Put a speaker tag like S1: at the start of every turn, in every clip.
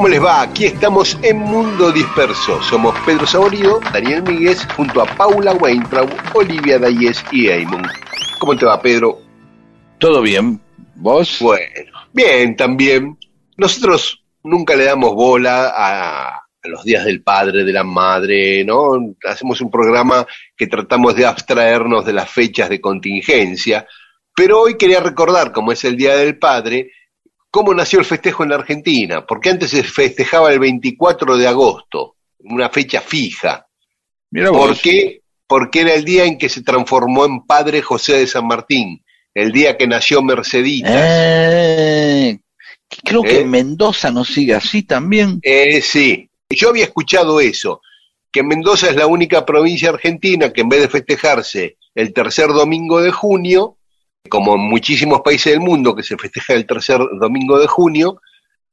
S1: ¿Cómo les va? Aquí estamos en Mundo Disperso. Somos Pedro Saborido, Daniel Míguez, junto a Paula Weintraub, Olivia Dayes y Eamon. ¿Cómo te va, Pedro?
S2: Todo bien. ¿Vos?
S1: Bueno, bien, también. Nosotros nunca le damos bola a, a los días del padre, de la madre, ¿no? Hacemos un programa que tratamos de abstraernos de las fechas de contingencia, pero hoy quería recordar, como es el Día del Padre, cómo nació el festejo en la Argentina, porque antes se festejaba el 24 de agosto, una fecha fija.
S2: Mira
S1: ¿Por qué? Porque era el día en que se transformó en padre José de San Martín, el día que nació Merceditas.
S2: Eh, creo que
S1: ¿Eh?
S2: en Mendoza no sigue así también.
S1: Eh, sí, yo había escuchado eso, que Mendoza es la única provincia argentina que en vez de festejarse el tercer domingo de junio, como en muchísimos países del mundo que se festeja el tercer domingo de junio,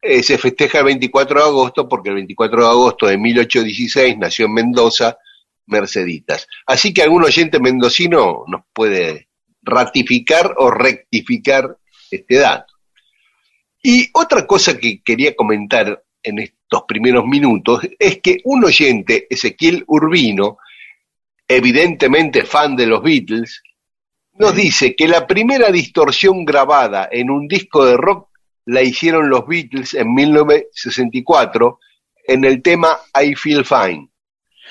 S1: eh, se festeja el 24 de agosto porque el 24 de agosto de 1816 nació en Mendoza Merceditas. Así que algún oyente mendocino nos puede ratificar o rectificar este dato. Y otra cosa que quería comentar en estos primeros minutos es que un oyente, Ezequiel Urbino, evidentemente fan de los Beatles, nos dice que la primera distorsión grabada en un disco de rock la hicieron los Beatles en 1964 en el tema I Feel Fine,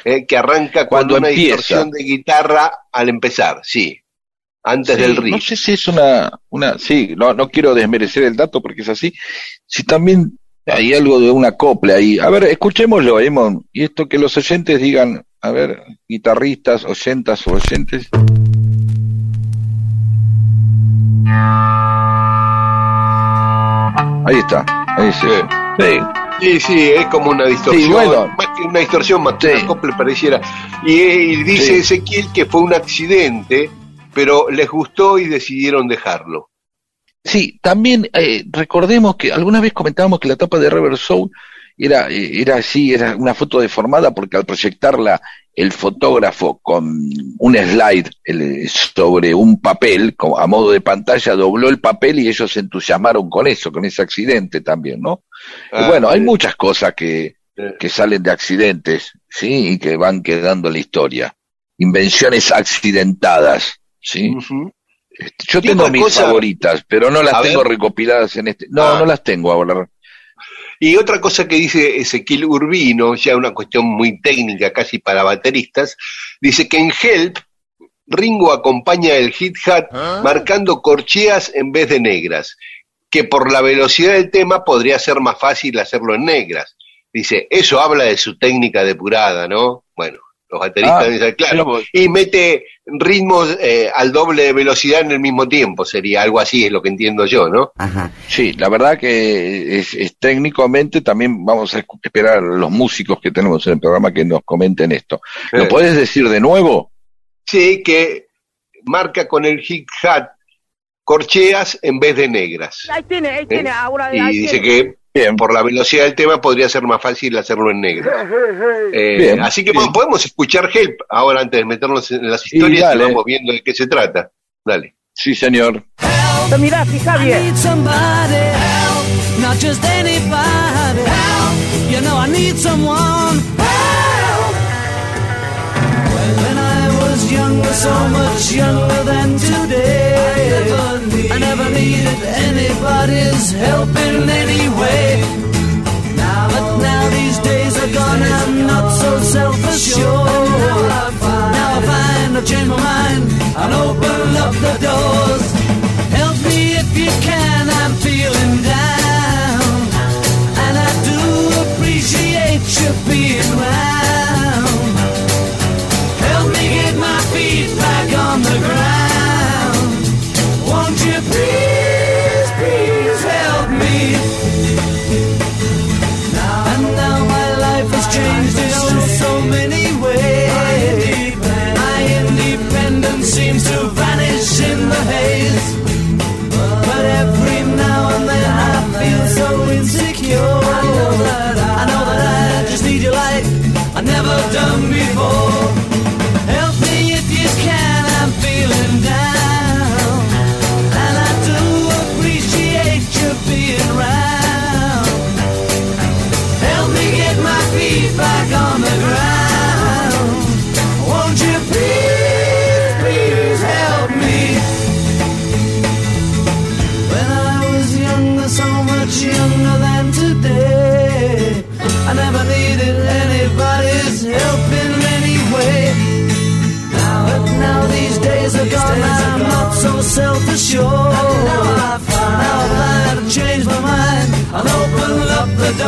S1: eh, que arranca
S2: Cuando
S1: con una
S2: empieza.
S1: distorsión de guitarra al empezar, sí, antes
S2: Sí,
S1: del riff.
S2: No sé si es una, una, sí, no, no quiero desmerecer el dato porque es así. Si también hay algo de una copla ahí. A ver, escuchémoslo, Emon. Y esto que los oyentes digan, a ver, guitarristas, oyentas o oyentes. Ahí está, ahí sí. Sí,
S1: Sí, sí, es como una distorsión,
S2: Sí, bueno.
S1: más que una distorsión, más que
S2: Sí.
S1: una copla pareciera. Y, eh, y dice
S2: Sí.
S1: Ezequiel que fue un accidente, pero les gustó y decidieron dejarlo.
S2: Sí, también eh, recordemos que alguna vez comentábamos que la tapa de Rever Soul era, eh, era así, era una foto deformada porque al proyectarla el fotógrafo con un slide el- sobre un papel, como a modo de pantalla, dobló el papel y ellos se entusiasmaron con eso, con ese accidente también, ¿no? Y
S1: Ah,
S2: bueno, hay muchas cosas que, que salen de accidentes, ¿sí? Y que van quedando en la historia. Invenciones accidentadas, ¿sí? Este, Yo tengo mis
S1: cosa-
S2: favoritas, pero no las
S1: A
S2: tengo
S1: ver.
S2: recopiladas en este. No,
S1: Ah.
S2: no las tengo ahora.
S1: Y otra cosa que dice Ezequiel Urbino, ya una cuestión muy técnica casi para bateristas, dice que en Help Ringo acompaña el hit hat marcando corcheas en vez de negras, que por la velocidad del tema podría ser más fácil hacerlo en negras. Dice, eso habla de su técnica depurada, ¿no? Bueno, los bateristas
S2: Ah,
S1: dicen, claro,
S2: vos.
S1: y mete ritmos eh, al doble de velocidad en el mismo tiempo, sería algo así, es lo que entiendo yo, ¿no?
S3: Ajá.
S2: Sí, la verdad que es, es técnicamente también vamos a esperar a los músicos que tenemos en el programa que nos comenten esto.
S1: Eh.
S2: ¿Lo podés decir de nuevo?
S1: Sí, que marca con el hit hat corcheas en vez de negras.
S4: Ahí tiene, ahí
S1: ¿eh?
S4: tiene, ahora
S1: Y
S4: ahí
S1: dice
S4: tiene.
S1: que
S2: Bien.
S1: por la velocidad del tema podría ser más fácil hacerlo en negro. Eh,
S2: Bien,
S1: así que
S2: bien.
S1: bueno, podemos escuchar Help ahora antes de meternos en las historias y,
S2: dale.
S1: vamos viendo de qué se trata. Dale.
S2: Sí, señor.
S3: Help, Mira, Javier. I need somebody
S5: help, not just anybody help. You know I need someone help. When I was younger, so much younger than today, needed anybody's help in any way. Now, but now these days are gone, I'm not so self-assured. Now I find, now I find I've changed my mind and open up the doors Help me if you can, I'm feeling down. And I do appreciate you being
S6: round.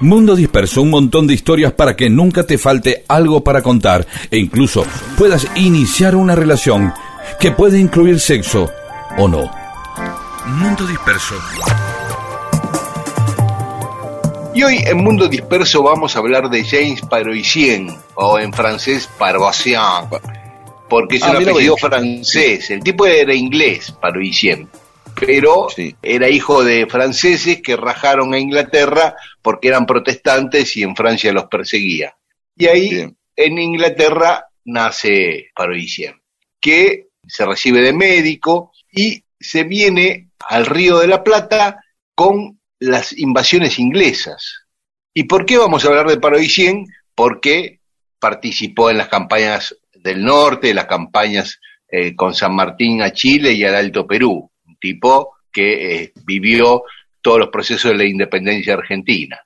S6: Mundo disperso, un montón de historias para que nunca te falte algo para contar e incluso puedas iniciar una relación que puede incluir sexo o no. Mundo disperso.
S1: Y hoy en Mundo Disperso vamos a hablar de James Paroissien, o en francés Paroissien, porque es ah, un apellido francés. El tipo era inglés, Paroissien, pero era hijo de franceses que rajaron a Inglaterra porque eran protestantes y en Francia los perseguía. Y ahí en Inglaterra nace Paroissien, que se recibe de médico y se viene al Río de la Plata con las invasiones inglesas. ¿Y por qué vamos a hablar de Paroissien? Porque participó en las campañas del norte, las campañas eh, con San Martín a Chile y al Alto Perú, tipo que eh, vivió todos los procesos de la independencia argentina.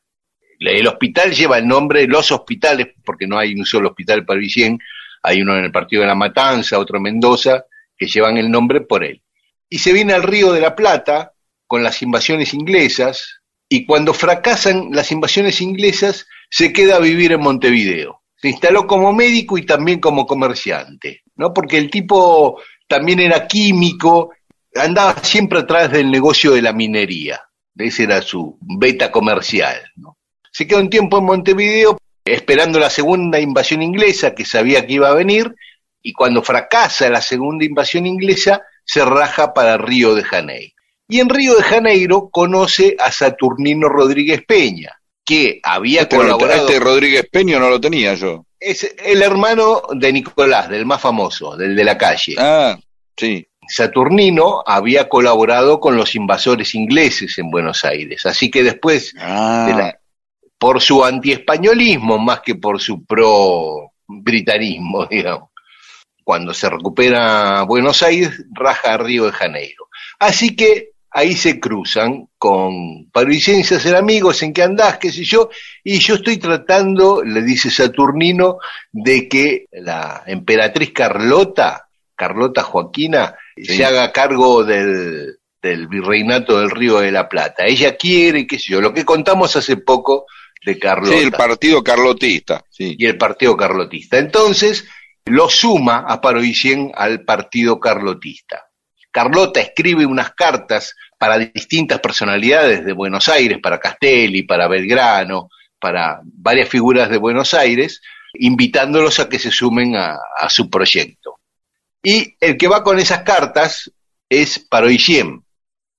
S1: El hospital lleva el nombre, los hospitales, porque no hay un solo hospital Paroissien, hay uno en el Partido de la Matanza, otro en Mendoza, que llevan el nombre por él. Y se viene al Río de la Plata, con las invasiones inglesas y cuando fracasan las invasiones inglesas se queda a vivir en Montevideo. Se instaló como médico y también como comerciante, ¿no? Porque el tipo también era químico, andaba siempre atrás del negocio de la minería. Ese era su beta comercial, ¿no? Se quedó un tiempo en Montevideo esperando la segunda invasión inglesa que sabía que iba a venir y cuando fracasa la segunda invasión inglesa se raja para Río de Janeiro. Y en Río de Janeiro conoce a Saturnino Rodríguez Peña, que había
S2: este
S1: colaborado.
S2: Este Rodríguez Peña no lo tenía yo.
S1: Es el hermano de Nicolás, del más famoso, del de la calle.
S2: Ah, sí.
S1: Saturnino había colaborado con los invasores ingleses en Buenos Aires, así que después,
S2: ah.
S1: por su antiespañolismo más que por su pro-britanismo, digamos, cuando se recupera Buenos Aires, raja a Río de Janeiro. Así que ahí se cruzan con parisienses, ser amigos, en qué andás, qué sé yo, y yo estoy tratando, le dice Saturnino, de que la emperatriz Carlota, Carlota Joaquina, se haga cargo del, del virreinato del Río de la Plata. Ella quiere, qué sé yo, lo que contamos hace poco de Carlota.
S2: Sí, el partido carlotista. Sí.
S1: Y el partido carlotista. Entonces, lo suma a Paroicien al partido carlotista. Carlota escribe unas cartas para distintas personalidades de Buenos Aires, para Castelli, para Belgrano, para varias figuras de Buenos Aires, invitándolos a que se sumen a, a su proyecto. Y el que va con esas cartas es Paroicien.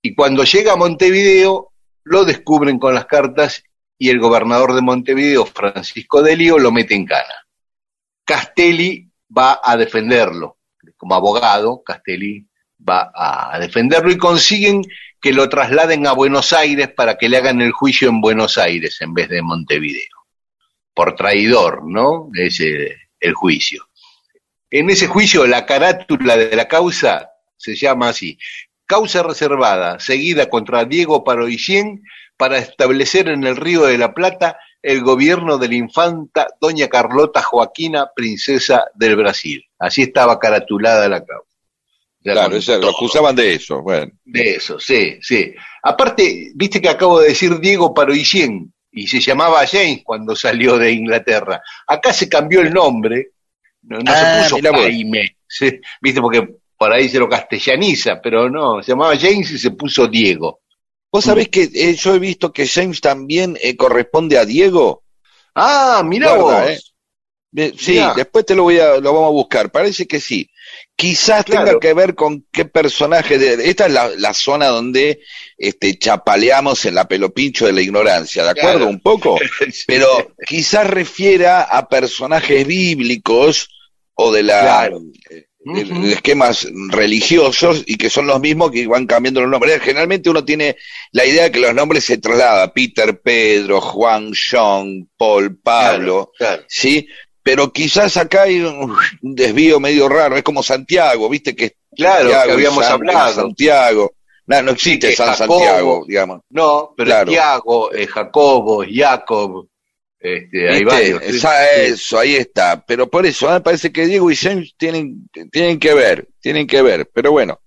S1: Y cuando llega a Montevideo, lo descubren con las cartas y el gobernador de Montevideo, Francisco de Lío, lo mete en cana. Castelli va a defenderlo. Como abogado, Castelli va a defenderlo y consiguen que lo trasladen a Buenos Aires para que le hagan el juicio en Buenos Aires en vez de Montevideo. Por traidor, ¿no? Ese el juicio. En ese juicio la carátula de la causa se llama así, causa reservada, seguida contra Diego Paroicien para establecer en el Río de la Plata el gobierno de la infanta doña Carlota Joaquina, princesa del Brasil. Así estaba caratulada la causa.
S2: Claro, lo acusaban de eso, bueno.
S1: De eso, sí, sí. Aparte, viste que acabo de decir Diego Paroicien, y se llamaba James cuando salió de Inglaterra. Acá se cambió el nombre, no, no
S2: Ah,
S1: se
S2: mirá
S1: puso. Jaime, viste, porque por ahí se lo castellaniza, pero no, se llamaba James y se puso Diego.
S2: Vos sabés que eh, yo he visto que James también eh, corresponde a Diego.
S1: Ah, mira vos.
S2: eh. Sí,
S1: Mirá.
S2: después te lo voy a, lo vamos a buscar. Parece que sí. Quizás
S1: Claro.
S2: tenga que ver con qué personaje de, esta es la, la zona donde este chapaleamos en la pelopincho de la ignorancia, ¿de acuerdo?
S1: Claro.
S2: Un poco. Pero quizás refiera a personajes bíblicos o de la
S1: Claro.
S2: de esquemas religiosos y que son los mismos que van cambiando los nombres. Generalmente uno tiene la idea de que los nombres se trasladan, Peter, Pedro, Juan, John, Paul, Pablo. ¿sí? Pero quizás acá hay un, un desvío medio raro, es como Santiago, ¿viste? Que
S1: Claro,
S2: Santiago
S1: que habíamos
S2: San-
S1: hablado.
S2: Santiago. No, no existe San
S1: Jacobo-
S2: Santiago, digamos.
S1: No, pero
S2: Claro.
S1: Tiago, eh, Jacobo, Jacob, este, hay varios.
S2: Esa- eso, ahí está. Pero por eso, me parece que Diego y James tienen, tienen que ver, tienen que ver. Pero bueno,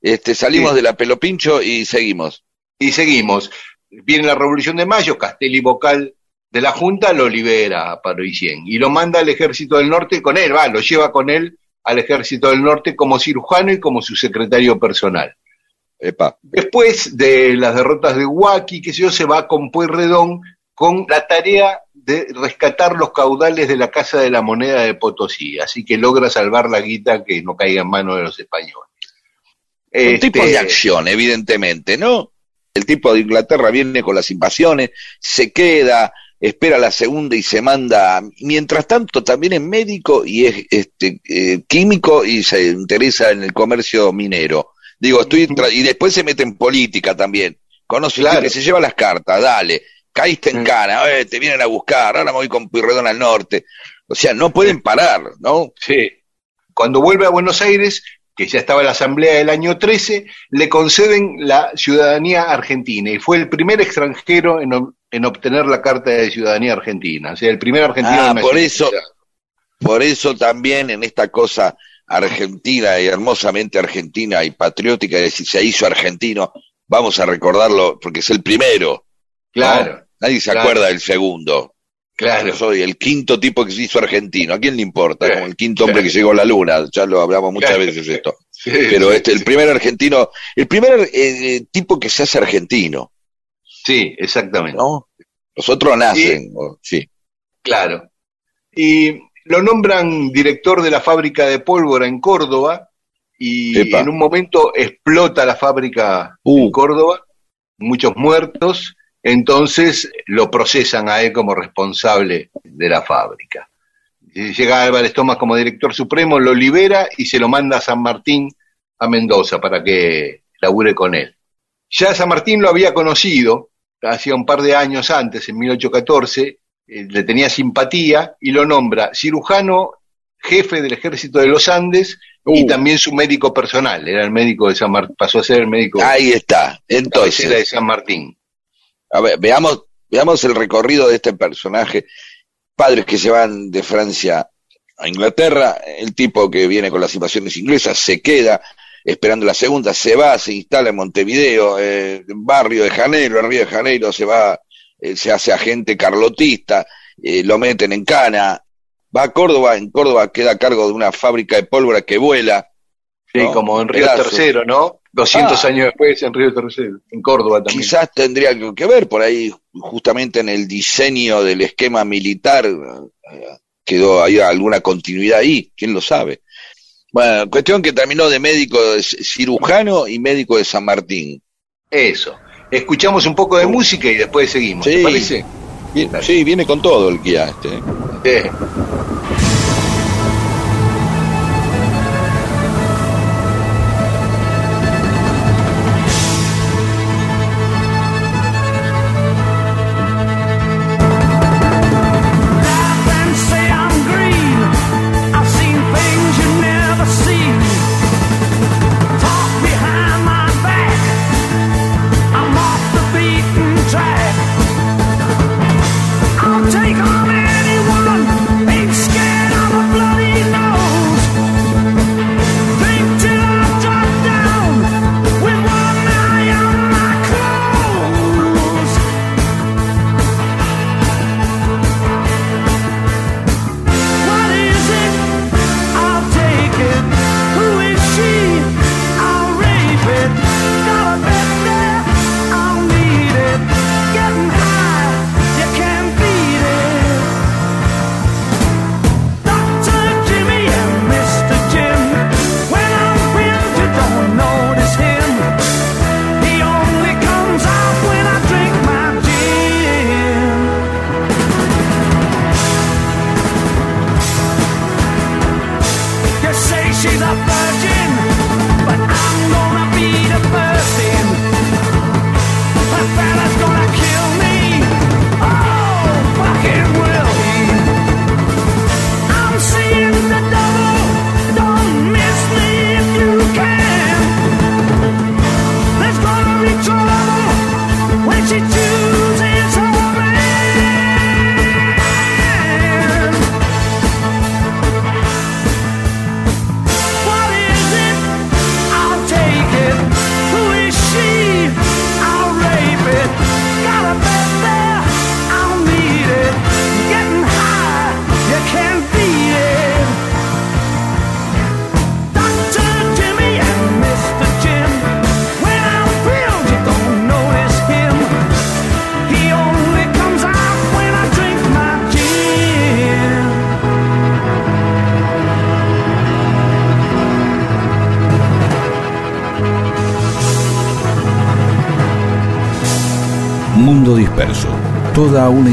S2: este, salimos
S1: Sí.
S2: de la pelopincho y seguimos.
S1: Y seguimos. Viene la Revolución de Mayo, Castelli vocal de la Junta lo libera a Paroicien y lo manda al Ejército del Norte con él, va, lo lleva con él al Ejército del Norte como cirujano y como su secretario personal.
S2: Epa.
S1: Después de las derrotas de Huaki, que sé yo, se va con Pueyrredón con la tarea de rescatar los caudales de la Casa de la Moneda de Potosí, así que logra salvar la guita que no caiga en manos de los españoles.
S2: Un
S1: Este,
S2: tipo de acción, evidentemente, ¿no? El tipo de Inglaterra viene con las invasiones, se queda, espera la segunda y se manda. Mientras tanto, también es médico y es este, eh, químico y se interesa en el comercio minero. Digo, estoy y después se mete en política también. Conoce
S1: Claro.
S2: que se lleva las cartas, dale, caíste en
S1: Mm.
S2: cana, eh, te vienen a buscar, ahora me voy con Pueyrredón al norte. O sea, no pueden parar, ¿no?
S1: Sí. Cuando vuelve a Buenos Aires, que ya estaba en la Asamblea del año 13, le conceden la ciudadanía argentina y fue el primer extranjero en, en obtener la carta de ciudadanía argentina. O sea, el primer argentino
S2: Ah, por eso-. Por eso también en esta cosa argentina y hermosamente argentina y patriótica, de si se hizo argentino, vamos a recordarlo porque es el primero.
S1: Claro,
S2: ¿no? Nadie se
S1: claro.
S2: acuerda del segundo.
S1: Claro.
S2: Yo soy el quinto tipo que se hizo argentino. ¿A quién le importa? Como el quinto hombre que llegó a la luna. Ya lo hablamos muchas veces esto.
S1: Sí,
S2: Pero este, el primer argentino, el primer eh, tipo que se hace argentino,
S1: Sí, exactamente.
S2: ¿no? Los otros nacen, o- sí.
S1: Claro. Y lo nombran director de la fábrica de pólvora en Córdoba y
S2: Epa.
S1: en un momento explota la fábrica
S2: Uh.
S1: en Córdoba, muchos muertos, entonces lo procesan a él como responsable de la fábrica. Llega Álvarez Tomás como director supremo, lo libera y se lo manda a San Martín, a Mendoza, para que labure con él. Ya San Martín lo había conocido, hacía un par de años antes, en 1814, eh, le tenía simpatía y lo nombra cirujano, jefe del ejército de los Andes y
S2: Uh.
S1: también su médico personal. Era el médico de San Martín, pasó a ser el médico
S2: Ahí está.
S1: cabecera de
S2: Entonces,
S1: San Martín.
S2: A ver, veamos, veamos el recorrido de este personaje. Padres que se van de Francia a Inglaterra, el tipo que viene con las invasiones inglesas se queda esperando la segunda, se va, se instala en Montevideo, eh, en barrio de Janeiro, en Río de Janeiro, se va, eh, se hace agente carlotista, eh, lo meten en cana, va a Córdoba, en Córdoba queda a cargo de una fábrica de pólvora que vuela,
S1: Sí,
S2: ¿no?
S1: como en Río. Tercero, ¿no? 200
S2: Ah.
S1: años después en Río Tercero, en Córdoba también.
S2: Quizás tendría algo que ver por ahí, justamente en el diseño del esquema militar, eh, quedó ahí alguna continuidad ahí, quién lo sabe. Bueno, cuestión que terminó de médico de cirujano y médico de San Martín.
S1: Eso. Escuchamos un poco de música y después seguimos, ¿te
S2: Sí.
S1: parece?
S2: Bien, sí, viene con todo el guía este. ¿eh?
S1: Sí.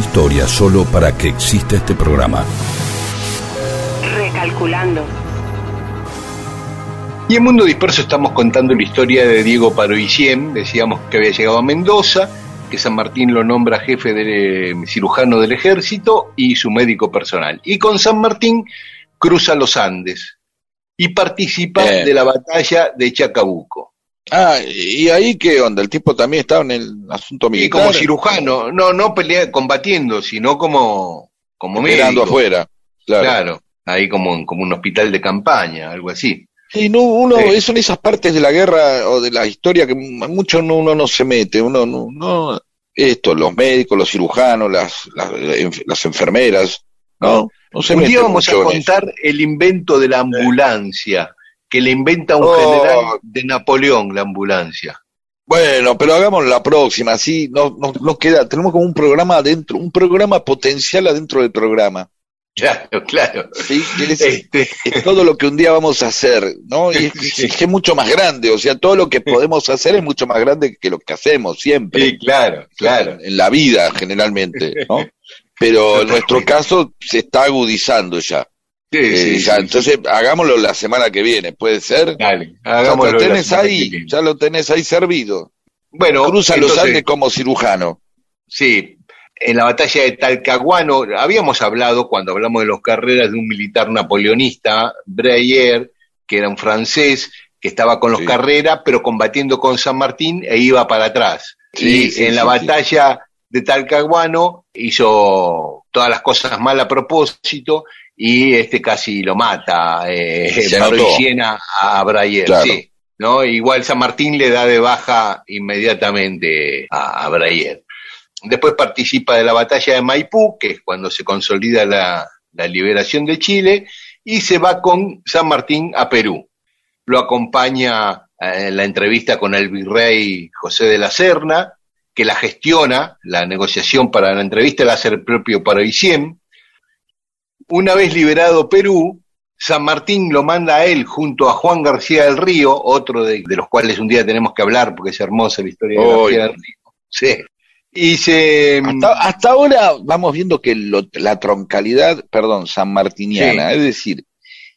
S7: Historia solo para que exista este programa.
S8: Recalculando.
S1: Y en Mundo Disperso estamos contando la historia de Diego Paroicien, decíamos que había llegado a Mendoza, que San Martín lo nombra jefe de cirujano del ejército y su médico personal. Y con San Martín cruza los Andes y participa de la batalla de Chacabuco.
S2: Ah, ¿y ahí qué onda? ¿El tipo también estaba en el asunto
S1: Y
S2: militar?
S1: como cirujano, no, no pelea combatiendo, sino como, como
S2: Mirando afuera. Claro.
S1: Claro, ahí como, como un hospital de campaña, algo así.
S2: Sí, no, uno,
S1: Sí.
S2: son esas partes de la guerra o de la historia que mucho no, uno no se mete, uno no, no, esto, los médicos, los cirujanos, las, las, las enfermeras, no, no se
S1: un
S2: mete
S1: día vamos a
S2: eso.
S1: contar el invento de la ambulancia, que le inventa un
S2: Oh.
S1: general de Napoleón la ambulancia.
S2: Bueno, pero hagamos la próxima, así no, no, no queda, tenemos como un programa adentro, un programa potencial adentro del programa.
S1: Claro, claro.
S2: ¿sí? Es,
S1: Este,
S2: es todo lo que un día vamos a hacer, ¿no? Y es,
S1: Sí.
S2: es mucho más grande, o sea, todo lo que podemos hacer es mucho más grande que lo que hacemos siempre.
S1: sí, claro, claro.
S2: en la vida generalmente, ¿no? Pero en nuestro caso se está agudizando ya.
S1: Sí,
S2: Eh,
S1: sí,
S2: ya,
S1: sí.
S2: Entonces hagámoslo la semana que viene, ¿puede ser?
S1: Dale,
S2: Ya
S1: hagámoslo
S2: lo
S1: la
S2: tenés ahí, ya lo tenés ahí servido.
S1: Bueno,
S2: Cruza los Andes como cirujano.
S1: Sí, en la batalla de Talcahuano, habíamos hablado cuando hablamos de los carreras de un militar napoleonista, Breyer, que era un francés, que estaba con los
S2: Sí.
S1: Carrera, pero combatiendo con San Martín e iba para atrás.
S2: Sí,
S1: y
S2: sí,
S1: en la batalla de Talcahuano hizo todas las cosas mal a propósito y este casi lo mata, eh, a,
S2: Claro.
S1: sí. ¿no? Igual San Martín le da de baja inmediatamente a, a. Después participa de la batalla de Maipú, que es cuando se consolida la, la liberación de Chile, y se va con San Martín a Perú. lo acompaña eh, en la entrevista con el virrey José de la Serna, que la gestiona, la negociación para la entrevista la hace el propio Paravicien. Una vez liberado Perú, San Martín lo manda a él junto a Juan García del Río, otro de, de los cuales un día tenemos que hablar porque es hermosa la historia de. García del Río. Sí. Y se...
S2: Hasta, hasta ahora vamos viendo que lo- la troncalidad, perdón, sanmartiniana, es decir,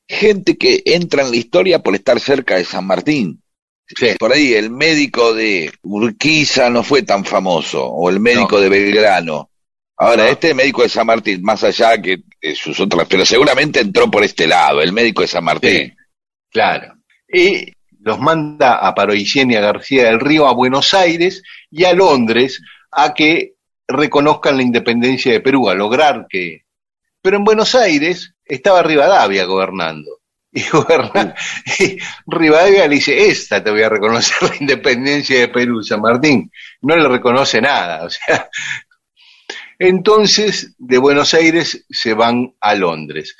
S2: gente que entra en la historia por estar cerca de San Martín.
S1: sí.
S2: Por ahí el médico de Urquiza no fue tan famoso, o el médico
S1: No.
S2: de Belgrano. Ahora,
S1: No.
S2: este médico de San Martín, más allá que de sus otras, pero seguramente entró por este lado, el médico de San Martín.
S1: Sí, claro. Y los manda a Paroicien y a García del Río a Buenos Aires y a Londres a que reconozcan la independencia de Perú, a lograr que... Pero en Buenos Aires estaba Rivadavia gobernando. Y, goberna- y Rivadavia le dice, esta te voy a reconocer la independencia de Perú, San Martín. No le reconoce nada. O sea, entonces de Buenos Aires se van a Londres.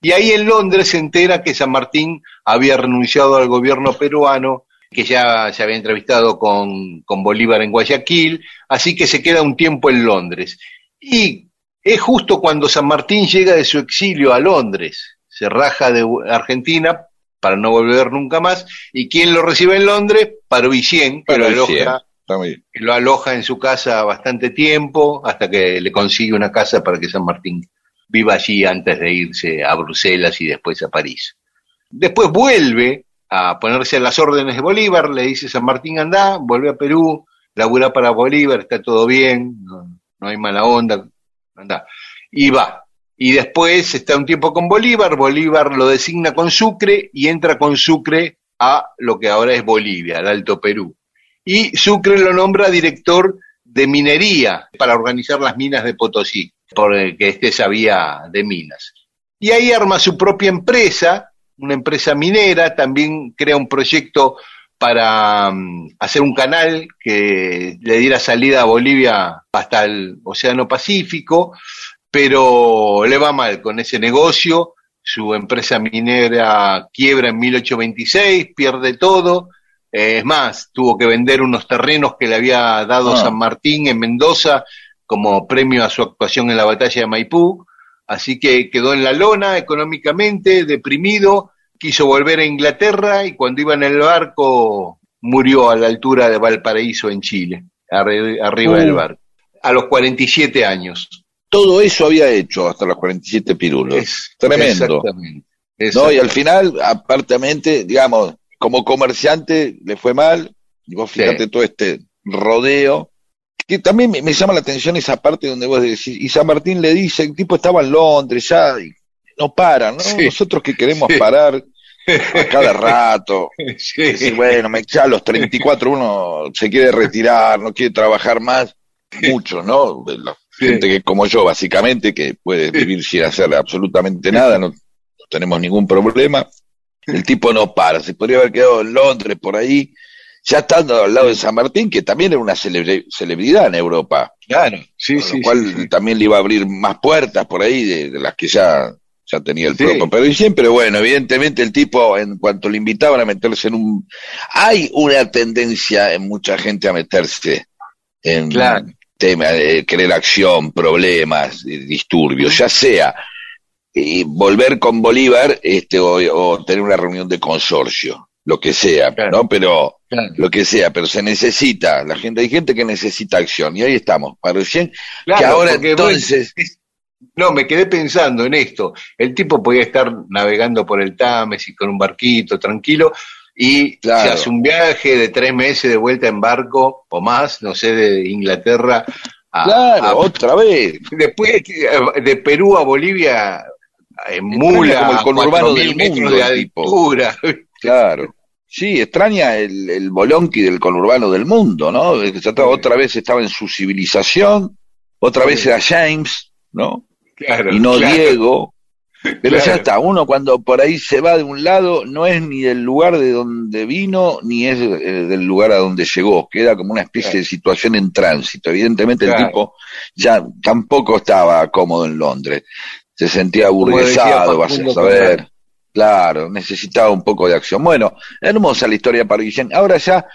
S1: Y ahí en Londres se entera que San Martín había renunciado al gobierno peruano, que ya se había entrevistado con, con Bolívar en Guayaquil, así que se queda un tiempo en Londres. Y es justo cuando San Martín llega de su exilio a Londres, se raja de Argentina para no volver nunca más, y ¿quién lo recibe en Londres? Parovicien, que lo aloja Lo aloja en su casa bastante tiempo, hasta que le consigue una casa para que San Martín viva allí antes de irse a Bruselas y después a París. Después vuelve a ponerse a las órdenes de Bolívar, le dice San Martín anda, vuelve a Perú, labura para Bolívar, está todo bien, no, no hay mala onda, anda. Y va. Y después está un tiempo con Bolívar, Bolívar lo designa con Sucre y entra con Sucre a lo que ahora es Bolivia, al Alto Perú y Sucre lo nombra director de minería para organizar las minas de Potosí, porque este sabía de minas. Y ahí arma su propia empresa, una empresa minera, también crea un proyecto para um, hacer un canal que le diera salida a Bolivia hasta el Océano Pacífico, pero le va mal con ese negocio, su empresa minera quiebra en 1826, pierde todo, eh, es más, tuvo que vender unos terrenos que le había dado
S2: Ah.
S1: San Martín en Mendoza como premio a su actuación en la batalla de Maipú. Así que quedó en la lona económicamente, deprimido, quiso volver a Inglaterra y cuando iba en el barco murió a la altura de Valparaíso en Chile, arri- arriba
S2: Uh.
S1: del barco, a los 47 años.
S2: Todo eso había hecho hasta los 47 pirulos.
S1: Es-
S2: Tremendo.
S1: Exactamente.
S2: No, y al final, apartamente, digamos, como comerciante le fue mal, y vos
S1: Sí.
S2: fíjate todo este rodeo, que también me, me llama la atención esa parte donde vos decís, y San Martín le dice, el tipo estaba en Londres ya, y no para, ¿no?
S1: Sí.
S2: Nosotros que queremos
S1: Sí.
S2: parar a cada rato, decir, bueno, me, ya a los 34 uno se quiere retirar, no quiere trabajar más, muchos, ¿no? La gente que como yo, básicamente, que puede vivir sin hacer absolutamente nada, no, no tenemos ningún problema. El tipo no para, se podría haber quedado en Londres por ahí, ya estando al lado de San Martín, que también era una celebridad en Europa,
S1: Claro, sí,
S2: con
S1: sí.
S2: lo cual
S1: sí,
S2: también le iba a abrir más puertas por ahí de, de las que ya, ya tenía el
S1: Sí.
S2: propio Pero siempre, bueno, evidentemente el tipo, en cuanto le invitaban a meterse en un... Hay una tendencia en mucha gente a meterse en
S1: Claro.
S2: tema de querer acción, problemas, disturbios, ya sea y volver con Bolívar este o, o tener una reunión de consorcio, lo que sea,
S1: Claro.
S2: ¿no? Pero
S1: Claro.
S2: lo que sea, pero se necesita, la gente, hay gente que necesita acción, y ahí estamos, para recién, que
S1: Claro,
S2: ahora
S1: porque,
S2: entonces,
S1: No, me quedé pensando en esto. El tipo podía estar navegando por el Támesis con un barquito tranquilo y
S2: Claro.
S1: se hace un viaje de tres meses de vuelta en barco o más, no sé, de Inglaterra a,
S2: claro,
S1: a-
S2: otra vez,
S1: después eh, de Perú a Bolivia en mula,
S2: como el conurbano
S1: 4.000
S2: del mundo,
S1: de altura.
S2: claro. Sí, extraña el, el bolonqui del conurbano del mundo, ¿no? Estaba- otra vez estaba en su civilización, otra vez era James, ¿no?
S1: Claro,
S2: y no
S1: claro.
S2: Diego. Pero ya está, uno cuando por ahí se va de un lado, no es ni del lugar de donde vino, ni es eh, del lugar a donde llegó, queda como una especie de situación en tránsito. Evidentemente el tipo ya tampoco estaba cómodo en Londres, se sentía aburguesado, vas a saber. Claro, necesitaba un poco de acción. Bueno, hermosa la historia parisien. Ahora ya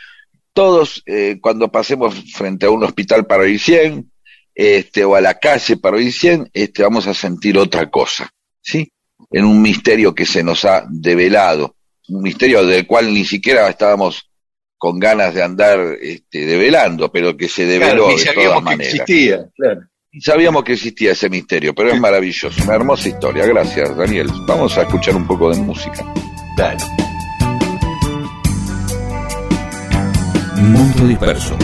S2: todos, eh, cuando pasemos frente a un hospital parisien, este, o a la calle parisien, este, vamos a sentir otra cosa, ¿sí? En un misterio que se nos ha develado, un misterio del cual ni siquiera estábamos con ganas de andar este, develando, pero que se develó
S1: Claro,
S2: de todas maneras.
S1: existía. Claro.
S2: Sabíamos que existía ese misterio, pero es maravilloso, una hermosa historia. Gracias, Daniel. Vamos a escuchar un poco de música.
S1: Claro.
S7: Mundo disperso.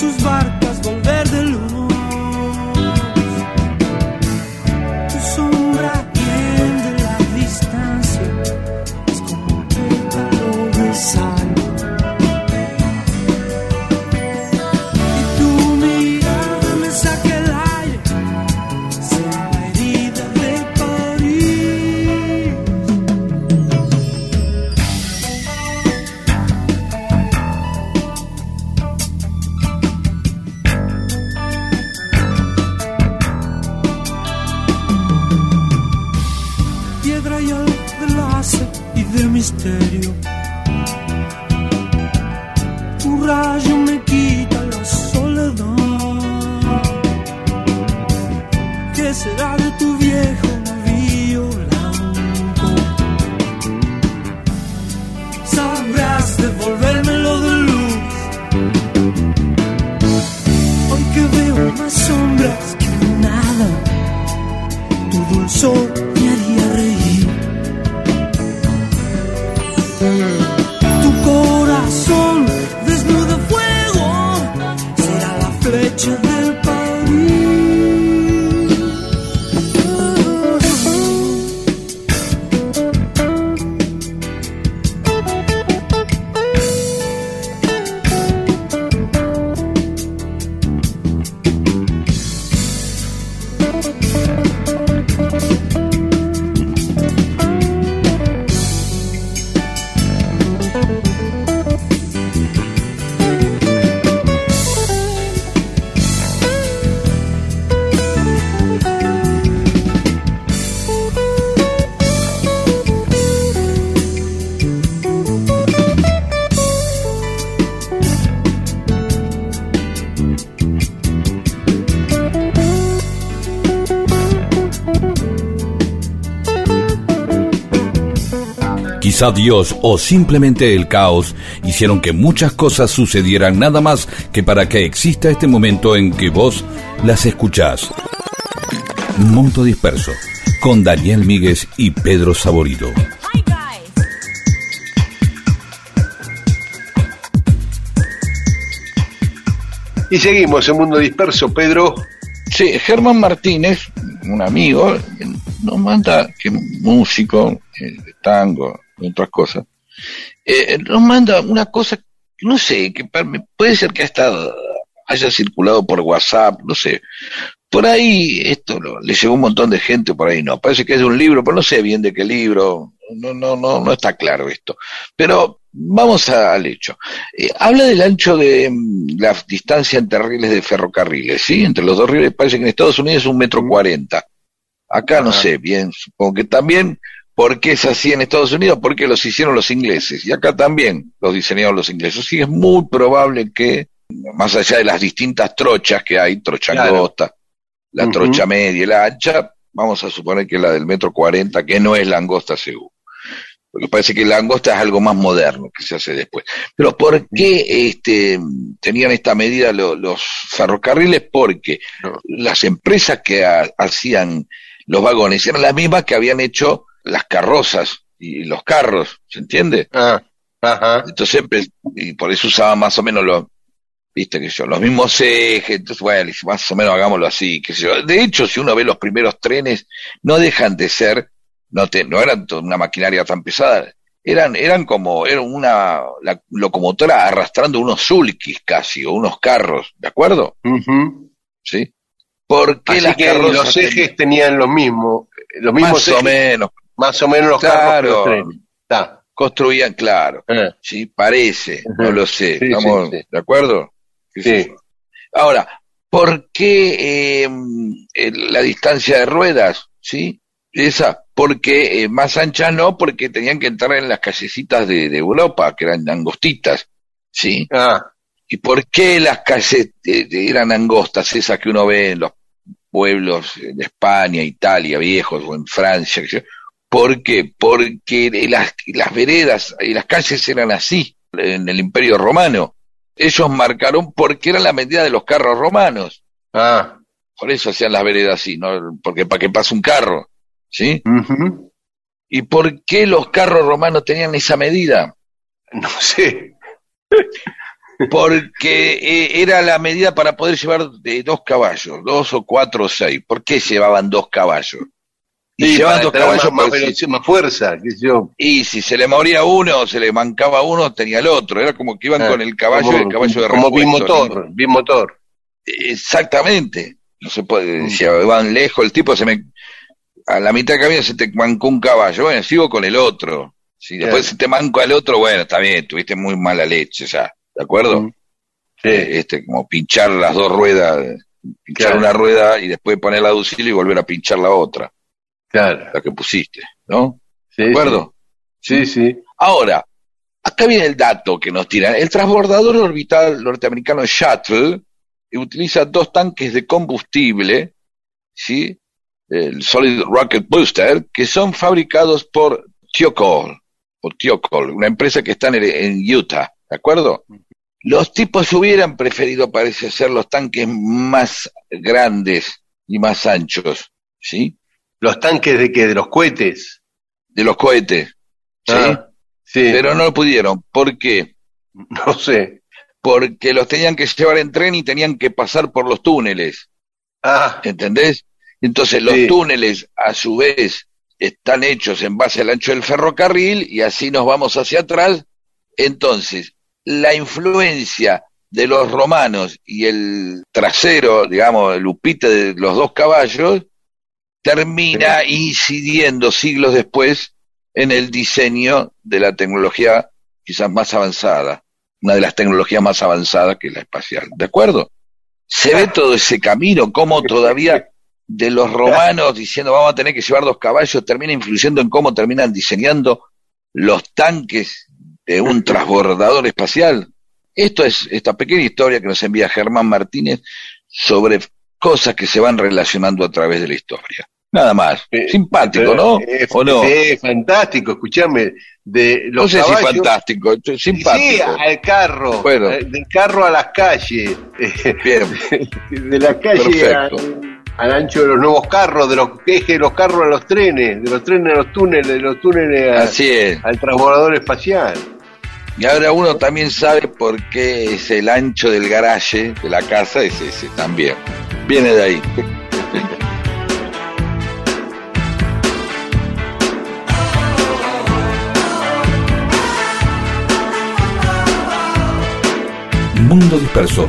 S9: Vea sus
S7: Quizá Dios o simplemente el caos hicieron que muchas cosas sucedieran nada más que para que exista este momento en que vos las escuchás. Mundo disperso con Daniel Míguez y Pedro Saborido.
S1: Y seguimos en Mundo Disperso, Pedro.
S2: Sí, Germán Martínez, un amigo, nos manda, que músico eh, de tango, y otras cosas, eh, nos manda una cosa, no sé, que puede ser que hasta haya circulado por WhatsApp, no sé. Por ahí esto lo- le llegó un montón de gente, por ahí no. Parece que es de un libro, pero no sé bien de qué libro. No, no, no, no está claro esto. Pero vamos a- al hecho. Eh, habla del ancho de mm, la distancia entre rieles de ferrocarriles, ¿sí? Entre los dos rieles parece que en Estados Unidos es un metro cuarenta. Acá no sé bien, supongo que también, ¿por qué es así en Estados Unidos? Porque los hicieron los ingleses. Y acá también los diseñaron los ingleses. Sí, es muy probable que, más allá de las distintas trochas que hay, trocha
S1: Claro.
S2: angosta, la trocha media y la ancha, vamos a suponer que la del metro cuarenta, que no es la angosta seguro. Porque parece que la angosta es algo más moderno que se hace después. Pero ¿por qué este, tenían esta medida lo- los ferrocarriles? Porque
S1: No.
S2: las empresas que ha- hacían los vagones eran las mismas que habían hecho las carrozas y los carros, ¿se entiende?
S1: Ah, ajá.
S2: Entonces, y por eso usaban más o menos los, viste que yo, los mismos ejes, entonces, bueno, más o menos hagámoslo así, sé yo. De hecho, si uno ve los primeros trenes, no dejan de ser, no te, no eran to- una maquinaria tan pesada, eran, eran como, era una la locomotora arrastrando unos sulkis casi, o unos carros, ¿de acuerdo?
S1: Ujú.
S2: ¿Sí? ¿Por qué
S1: Así
S2: las
S1: que los ejes tenían los mismos, los mismos
S2: más o
S1: ejes,
S2: menos
S1: más o menos los
S2: Claro.
S1: carros que
S2: construían, claro,
S1: Eh,
S2: sí, parece, no lo sé,
S1: Sí,
S2: ¿estamos
S1: sí, sí.
S2: de acuerdo? ¿Qué sé
S1: Sí.
S2: Ahora, ¿por qué eh, el- la distancia de ruedas, sí? Esa, porque eh, más anchas no, porque tenían que entrar en las callecitas de, de Europa, que eran angostitas, ¿sí?
S1: Ah,
S2: ¿Y por qué las calles eh, eran angostas, esas que uno ve en los pueblos de España, Italia, viejos, o en Francia? yo? ¿Por qué? Porque las, las veredas y las calles eran así en el Imperio Romano. Ellos marcaron porque era la medida de los carros romanos.
S1: ah,
S2: Por eso hacían las veredas así, ¿no? Porque para que pase un carro, ¿sí? ¿Y por qué los carros romanos tenían esa medida?
S1: no sé.
S2: Porque eh, era la medida para poder llevar de dos caballos, dos o cuatro o seis. ¿Por qué llevaban dos caballos? Y
S1: Sí,
S2: llevaban dos caballos
S1: más, velocidad, más fuerza, yo.
S2: y si se le moría uno, se le mancaba uno, tenía el otro. Era como que iban
S1: Ah,
S2: con el caballo
S1: como,
S2: y el caballo de
S1: como bimotor, bimotor.
S2: Exactamente. No se puede,
S1: Mm.
S2: si van lejos, el tipo se me, a la mitad del camino se te mancó un caballo, bueno, sigo con el otro. Si después
S1: Claro.
S2: se te manco al otro, bueno, está bien, tuviste muy mala leche ya, ¿de acuerdo?
S1: Mm. Sí,
S2: Eh, este, como pinchar las dos ruedas, pinchar
S1: Claro.
S2: una rueda y después poner la y volver a pinchar la otra,
S1: claro.
S2: la que pusiste, ¿no?
S1: Sí,
S2: ¿De acuerdo?
S1: Sí, sí.
S2: Ahora, acá viene el dato que nos tiran. El transbordador orbital norteamericano Shuttle utiliza dos tanques de combustible, ¿sí? El Solid Rocket Booster, que son fabricados por Thiokol, o Thiokol, una empresa que está en, en Utah, ¿de acuerdo? Los tipos hubieran preferido, parece ser, los tanques más grandes y más anchos, ¿sí?
S1: ¿Los tanques de qué? ¿De los cohetes?
S2: De los cohetes, ¿sí?
S1: Ah, sí.
S2: Pero no lo pudieron. ¿Por qué?
S1: No sé.
S2: porque los tenían que llevar en tren y tenían que pasar por los túneles,
S1: Ah,
S2: ¿entendés? Entonces los
S1: Sí.
S2: túneles a su vez están hechos en base al ancho del ferrocarril y así nos vamos hacia atrás. Entonces, la influencia de los romanos y el trasero, digamos, el upite de los dos caballos, termina incidiendo siglos después en el diseño de la tecnología quizás más avanzada, una de las tecnologías más avanzadas que es la espacial. ¿De acuerdo? Se ve todo ese camino, cómo todavía de los romanos diciendo vamos a tener que llevar dos caballos, termina influyendo en cómo terminan diseñando los tanques de un transbordador espacial. Esto es esta pequeña historia que nos envía Germán Martínez sobre cosas que se van relacionando a través de la historia. Nada más.
S1: Eh,
S2: Simpático, ¿no?
S1: Es,
S2: ¿O no?
S1: es fantástico, escúchame. De
S2: No
S1: los
S2: sé si
S1: caballos,
S2: fantástico,
S1: Sí,
S2: simpático.
S1: al carro.
S2: Bueno.
S1: eh, Del carro a las calles. eh,
S2: Bien,
S1: De la calle
S2: Perfecto.
S1: al, al ancho de los nuevos carros, de los ejes de los carros a los trenes, de los trenes a los túneles, de los túneles a-
S2: así es.
S1: al transbordador espacial.
S2: Y ahora uno también sabe por qué es el ancho del garaje de la casa, es ese también. Viene de ahí.
S4: Mundo Disperso.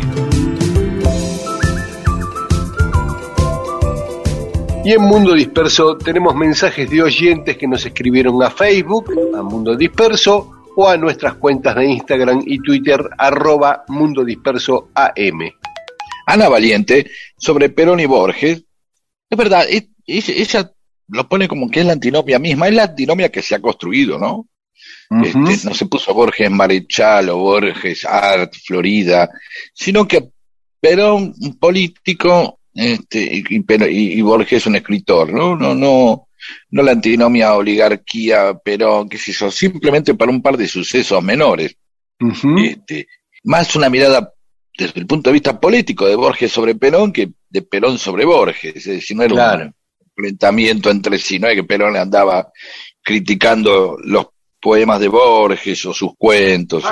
S1: Y en Mundo Disperso tenemos mensajes de oyentes que nos escribieron a Facebook, a Mundo Disperso, o a nuestras cuentas de Instagram y Twitter, arroba Mundo Disperso AM.
S2: Ana Valiente, sobre Perón y Borges. Es verdad, es- es- ella lo pone como que es la antinomia misma, es la antinomia que se ha construido, ¿no? Este, no se puso Borges Marechal o Borges Art, Florida, sino que Perón, un político, este, y, y Pero- y- y Borges un escritor, ¿no? No, no, no la antinomia oligarquía, Perón, qué sé yo, simplemente para un par de sucesos menores. Este, más una mirada desde el punto de vista político de Borges sobre Perón que de Perón sobre Borges, es decir, no era
S1: Claro.
S2: un enfrentamiento entre sí, no es que Perón andaba criticando los poemas de Borges o sus cuentos. o-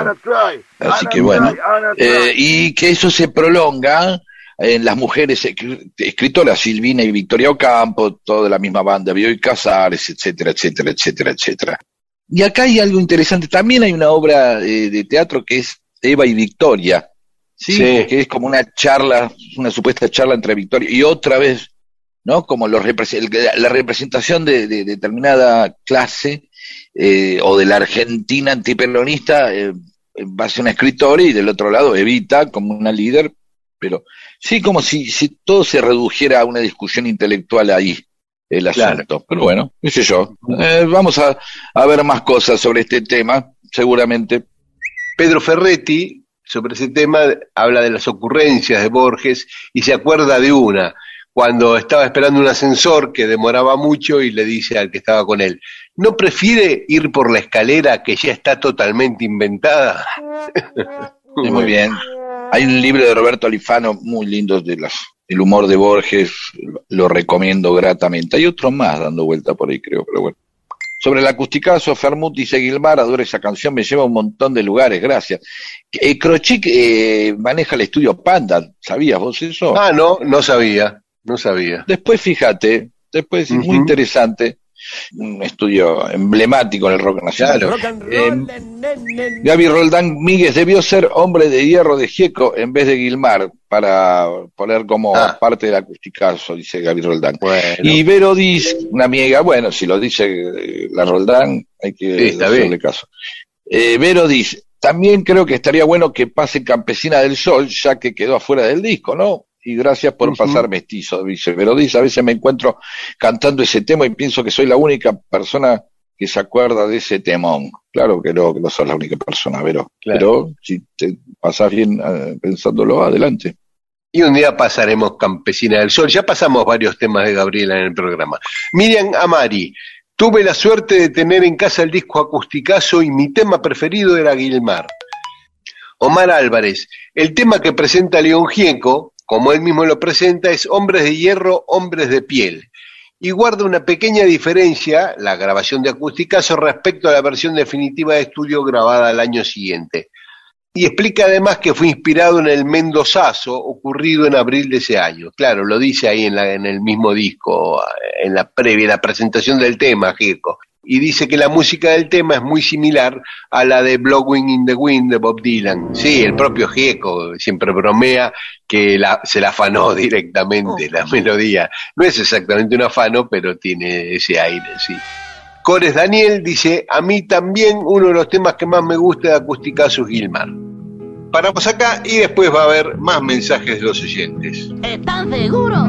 S2: así que bueno, Eh, y que eso se prolonga en las mujeres escri- escritoras, Silvina y Victoria Ocampo, toda la misma banda, Bioy Casares, etcétera, etcétera, etcétera, etcétera. Y acá hay algo interesante, también hay una obra eh, de teatro que es Eva y Victoria, ¿sí?
S1: Sí.
S2: que es como una charla, una supuesta charla entre Victoria y otra vez, ¿no? Como los la representación de, de determinada clase eh, o de la Argentina antiperonista eh, va a ser una escritora y del otro lado Evita como una líder, pero sí como si, si todo se redujera a una discusión intelectual ahí, el
S1: Claro.
S2: asunto. Pero bueno, qué sé yo. Eh, vamos a, a ver más cosas sobre este tema, seguramente.
S1: Pedro Ferretti, sobre ese tema, habla de las ocurrencias de Borges y se acuerda de una, cuando estaba esperando un ascensor que demoraba mucho y le dice al que estaba con él, ¿no prefiere ir por la escalera que ya está totalmente inventada?
S2: Muy bien. Hay un libro de Roberto Alifano muy lindo de las, el humor de Borges, lo recomiendo gratamente. Hay otro más dando vuelta por ahí, creo, pero bueno. Sobre el acusticazo, Fermut dice Guilmar, adoro esa canción, me lleva a un montón de lugares, gracias. Eh, Crochic eh, maneja el estudio Panda, ¿sabías vos eso?
S1: Ah, no, no sabía, no sabía.
S2: Después fíjate, después es muy interesante, un estudio emblemático en el rock nacional. Eh, Gaby Roldán Míguez debió ser hombre de hierro de Gieco en vez de Guilmar, para poner como
S1: Ah.
S2: parte del acusticazo, dice Gaby Roldán.
S1: Bueno,
S2: Y Vero Diz, una amiga, bueno, si lo dice eh, la Roldán, hay que
S1: Sí, está
S2: hacerle
S1: bien.
S2: caso. Eh, Vero Diz, también creo que estaría bueno que pase Campesina del Sol, ya que quedó afuera del disco, ¿no? Y gracias por
S1: Ujú.
S2: pasar mestizo, dice Vero Diz. A veces me encuentro cantando ese tema y pienso que soy la única persona que se acuerda de ese temón. Claro que no, que no sos la única persona, Vero.
S1: Claro.
S2: Pero si te pasás bien eh, pensándolo, adelante.
S1: Y un día pasaremos Campesina del Sol. Ya pasamos varios temas de Gabriela en el programa. Miriam Amari, tuve la suerte de tener en casa el disco acusticazo y mi tema preferido era Guilmar. Omar Álvarez, el tema que presenta León Gieco, como él mismo lo presenta, es Hombres de Hierro, Hombres de Piel. Y guarda una pequeña diferencia, la grabación de acusticazo, respecto a la versión definitiva de estudio grabada al año siguiente. Y explica además que fue inspirado en el Mendozazo ocurrido en abril de ese año. Claro, lo dice ahí en, el mismo disco, en la previa, en la presentación del tema, Gieco. Y dice que la música del tema es muy similar a la de Blowing in the Wind de Bob Dylan. Sí, el propio Gieco siempre bromea que la- se la afanó directamente la melodía. No es exactamente un afano, pero tiene ese aire, sí. Cores Daniel dice, a mí también uno de los temas que más me gusta de Acusticazus Gilmar. Paramos acá y después va a haber más mensajes de los oyentes.
S8: ¿Están seguros?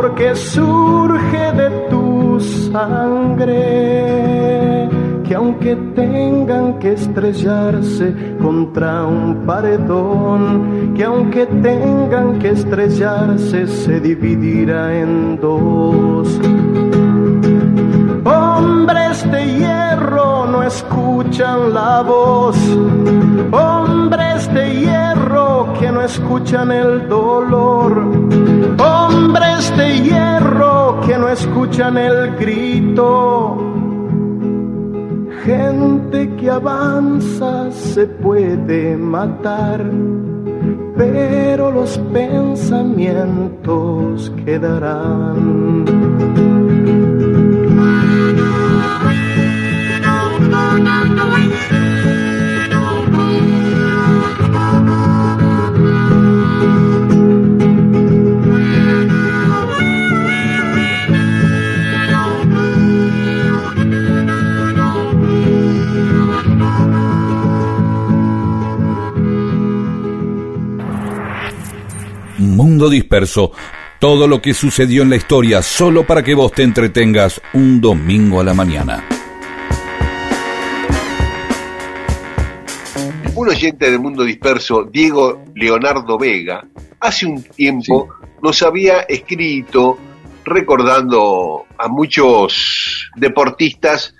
S8: porque surge de tu sangre, que aunque tengan que estrellarse contra un paredón, que aunque tengan que estrellarse se dividirá en dos. Hombres de hierro no escuchan la voz, hombres de hierro que no escuchan el dolor, hombres de hierro que no escuchan el grito. Gente que avanza se puede matar, pero los pensamientos quedarán.
S7: Mundo Disperso, todo lo que sucedió en la historia solo para que vos te entretengas un domingo a la mañana.
S1: Un oyente de Mundo Disperso, Diego Leonardo Vega, hace un tiempo nos había escrito recordando a muchos deportistas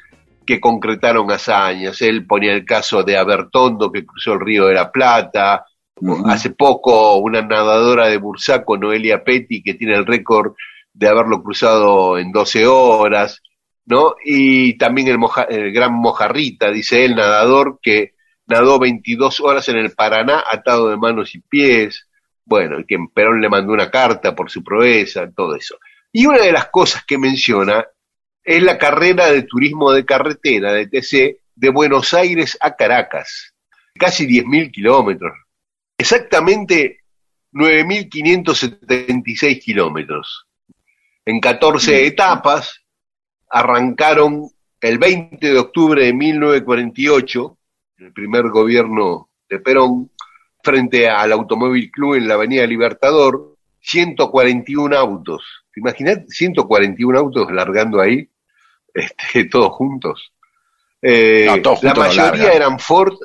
S1: que concretaron hazañas. Él ponía el caso de Abertondo que cruzó el río de la Plata, Hace poco una nadadora de Bursaco, Noelia Petty, que tiene el récord de haberlo cruzado en 12 horas, ¿no? Y también el, el gran Mojarrita, dice él, nadador que nadó 22 horas en el Paraná atado de manos y pies, bueno, que Perón le mandó una carta por su proeza, todo eso. Y una de las cosas que menciona es la carrera de turismo de carretera, de TC, de Buenos Aires a Caracas, casi 10.000 kilómetros, exactamente 9.576 kilómetros. En 14 etapas arrancaron el 20 de octubre de 1948, el primer gobierno de Perón, frente al Automóvil Club en la Avenida Libertador, 141 autos. ¿Te imaginas 141 autos largando ahí, este, todos juntos? Eh, la mayoría eran Ford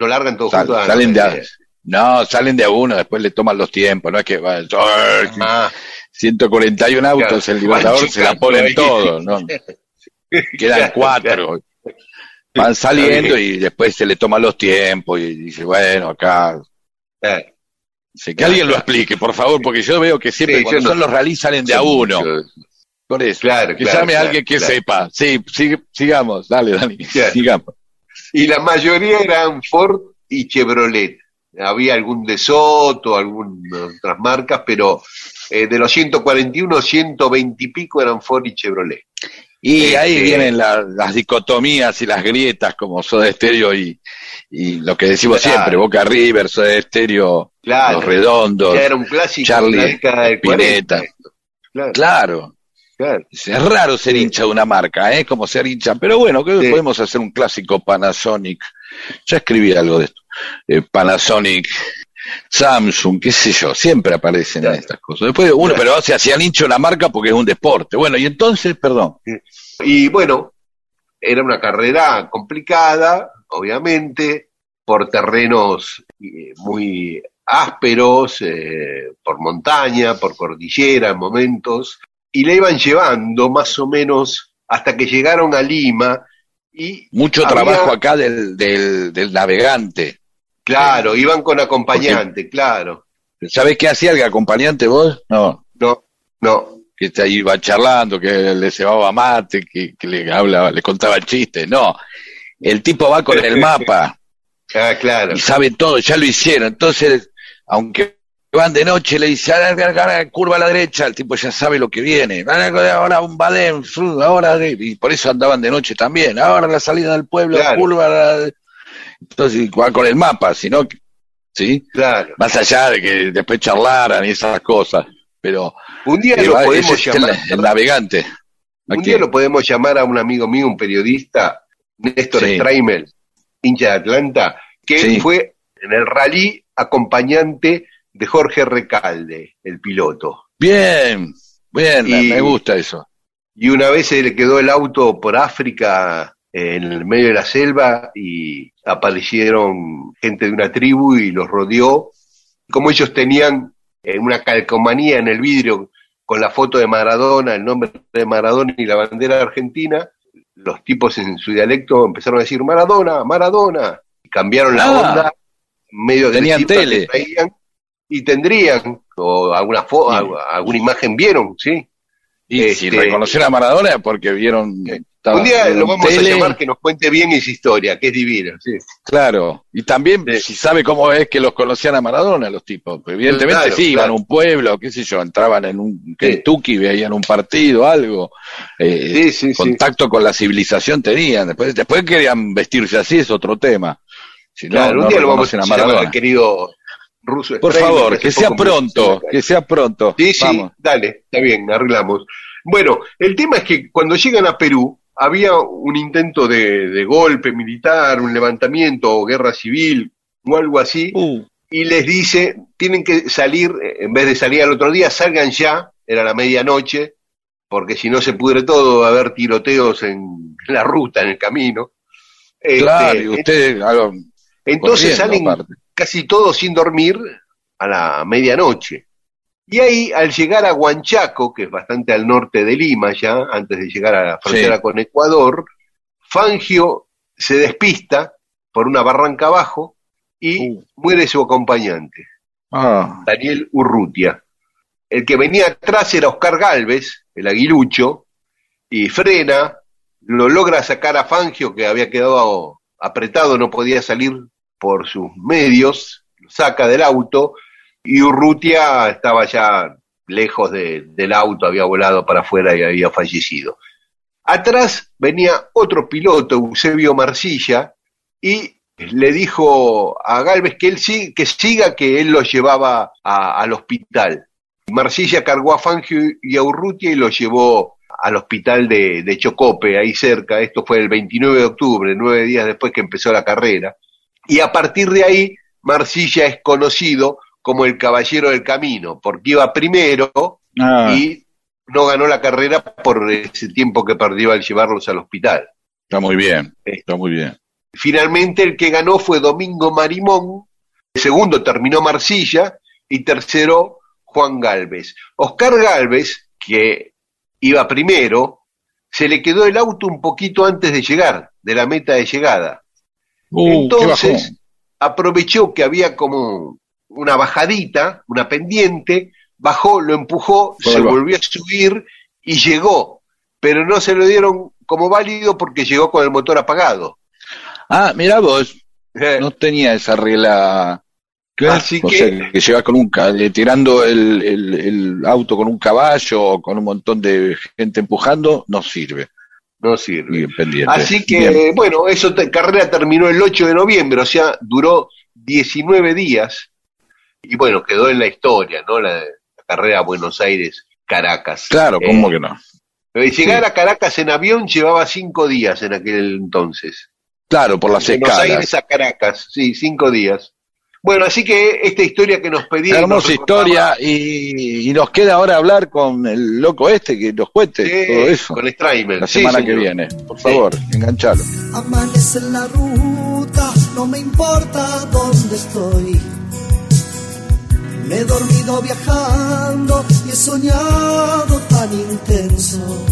S1: lo largan todos juntos.
S2: Salen de, no, salen de a uno, después le toman los tiempos, no es que va, 141 ah. autos, el Libertador se la ponen todo, ¿no? Quedan cuatro. Van saliendo y después se le toman los tiempos y dice, bueno, acá. que alguien lo explique, por favor, porque yo veo que siempre cuando son los rallies salen de a uno. Por eso, claro, que llame a alguien que sepa. Sí, sigamos, dale, Dani, sigamos.
S1: Y la mayoría eran Ford y Chevrolet había algún de Soto, algunas otras marcas, pero eh, de los 141, 120 y pico eran Ford y Chevrolet.
S2: Y ahí este, vienen las dicotomías y las grietas como Soda Estéreo y, y lo que decimos siempre, Boca River, Soda Estéreo, Los Redondos,
S1: era un clásico
S2: Charlie Pineta. Claro. Es raro ser hincha de una marca, ¿eh? Como ser hincha. Pero bueno, que podemos hacer un clásico Panasonic. Ya escribí algo de esto. Eh, Panasonic, Samsung, qué sé yo, siempre aparecen estas cosas. Después uno, pero se hacía hincha una marca porque es un deporte. Bueno, y entonces, perdón.
S1: Y bueno, era una carrera complicada, obviamente, por terrenos eh, muy ásperos, eh, por montaña, por cordillera en momentos, y le iban llevando más o menos hasta que llegaron a Lima. Y
S2: Mucho trabajo acá del, del, navegante.
S1: Claro, iban con acompañante, claro.
S2: ¿Sabés qué hacía el acompañante vos?
S1: No. No, no.
S2: Que iba charlando, que le cebaba mate, que, le hablaba, le contaba chistes. No. El tipo va con el mapa.
S1: Ah, claro.
S2: Y sabe todo, ya lo hicieron. Entonces, aunque van de noche, le dice, curva a la derecha, el tipo ya sabe lo que viene, ahora un badén, ahora, y por eso andaban de noche también, ahora la salida del pueblo, curva, entonces va con el mapa, sino, ¿sí?
S1: Claro.
S2: Más allá de que después charlaran y esas cosas, pero...
S1: Un día lo podemos llamar...
S2: El, navegante.
S1: Un día lo podemos llamar a un amigo mío, un periodista, Néstor sí. hincha de Atlanta, que fue en el rally acompañante de Jorge Recalde, el piloto.
S2: Bien, bien, me gusta eso.
S1: Y una vez se le quedó el auto por África en el medio de la selva y aparecieron gente de una tribu y los rodeó. Como ellos tenían eh, una calcomanía en el vidrio con la foto de Maradona, el nombre de Maradona y la bandera argentina, los tipos en su dialecto empezaron a decir Maradona, Maradona, y cambiaron la
S2: Ah.
S1: onda, medio de
S2: Tenían
S1: cifras que
S2: tele.
S1: traían, y tendrían, o alguna, fo- alguna imagen vieron, ¿sí?
S2: Y si
S1: Este-
S2: reconocieron a Maradona es porque vieron... estaba
S1: Un día lo vamos
S2: tele,
S1: a llamar que nos cuente bien esa historia, que es divina, sí.
S2: Claro, y también
S1: Sí.
S2: si sabe cómo es que los conocían a Maradona los tipos. Evidentemente
S1: Claro,
S2: sí, iban
S1: claro.
S2: a un pueblo, qué sé yo, entraban en un Kentucky, veían un partido, algo. eh,
S1: Sí, sí, sí.
S2: contacto con la civilización tenían. Después, después querían vestirse así, es otro tema. Si no,
S1: Claro,
S2: no
S1: un día lo vamos a llamar querido ruso.
S2: Por favor, que sea pronto, que sea pronto.
S1: Sí, sí,
S2: Vamos.
S1: dale, está bien, arreglamos. Bueno, el tema es que cuando llegan a Perú había un intento de, de golpe militar, un levantamiento o guerra civil o algo así,
S2: Uh,
S1: y les dice, tienen que salir, en vez de salir al otro día, salgan ya, era la medianoche, porque si no se pudre todo, va a haber tiroteos en la ruta, en el camino. Este,
S2: claro, y ustedes algo,
S1: entonces salen
S2: aparte.
S1: Casi todos sin dormir a la medianoche. Y ahí, al llegar a Huanchaco, que es bastante al norte de Lima ya, antes de llegar a la frontera
S2: Sí.
S1: con Ecuador, Fangio se despista por una barranca abajo y
S2: Uh.
S1: muere su acompañante,
S2: ah,
S1: Daniel Urrutia. El que venía atrás era Oscar Galvez, el aguilucho, y frena, lo logra sacar a Fangio, que había quedado apretado, no podía salir por sus medios, saca del auto, y Urrutia estaba ya lejos de- del auto, había volado para afuera y había fallecido. Atrás venía otro piloto, Eusebio Marcilla, y le dijo a Galvez que él que siga, que él lo llevaba a- al hospital. Marcilla cargó a Fangio y a Urrutia y lo llevó al hospital de, de Chocope, ahí cerca. Esto fue el 29 de octubre, nueve días después que empezó la carrera. Y a partir de ahí, Marcilla es conocido como el caballero del camino, porque iba primero
S2: ah,
S1: y no ganó la carrera por ese tiempo que perdió al llevarlos al hospital.
S2: está muy bien, está muy bien.
S1: Finalmente el que ganó fue Domingo Marimón, segundo terminó Marcilla y tercero Juan Galvez. Oscar Galvez, que iba primero, se le quedó el auto un poquito antes de llegar, de la meta de llegada.
S2: Uh,
S1: Entonces aprovechó que había como una bajadita, una pendiente, bajó, lo empujó, se volvió a subir y llegó, pero no se lo dieron como válido porque llegó con el motor apagado.
S2: Ah, mira vos,
S1: Eh,
S2: no tenía esa regla.
S1: Así
S2: o
S1: que-
S2: sea, que llevas con un tirando el, el- el auto con un caballo o con un montón de gente empujando, no sirve.
S1: No sirve.
S2: Bien pendiente.
S1: Así que,
S2: Bien.
S1: bueno, eso carrera terminó el 8 de noviembre, o sea, duró 19 días y bueno, quedó en la historia, ¿no? La, la carrera Buenos Aires-Caracas.
S2: Claro,
S1: Eh,
S2: ¿cómo que no?
S1: Llegar a Caracas en avión llevaba cinco días en aquel entonces.
S2: Claro, por las
S1: Buenos
S2: escalas.
S1: Aires a Caracas, sí, cinco días. Bueno, así que esta historia que nos pedía... y nos
S2: Hermosa historia y, y nos queda ahora hablar con el loco este que nos cuente
S1: eh,
S2: todo eso.
S1: Con Straimel.
S2: La
S1: Sí,
S2: semana que viene. Por favor, enganchalo.
S4: Amanece en la ruta, no me importa dónde estoy. Me he dormido viajando y he soñado tan intenso.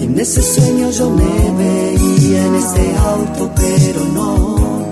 S4: Y en ese sueño yo me veía en ese auto, pero. No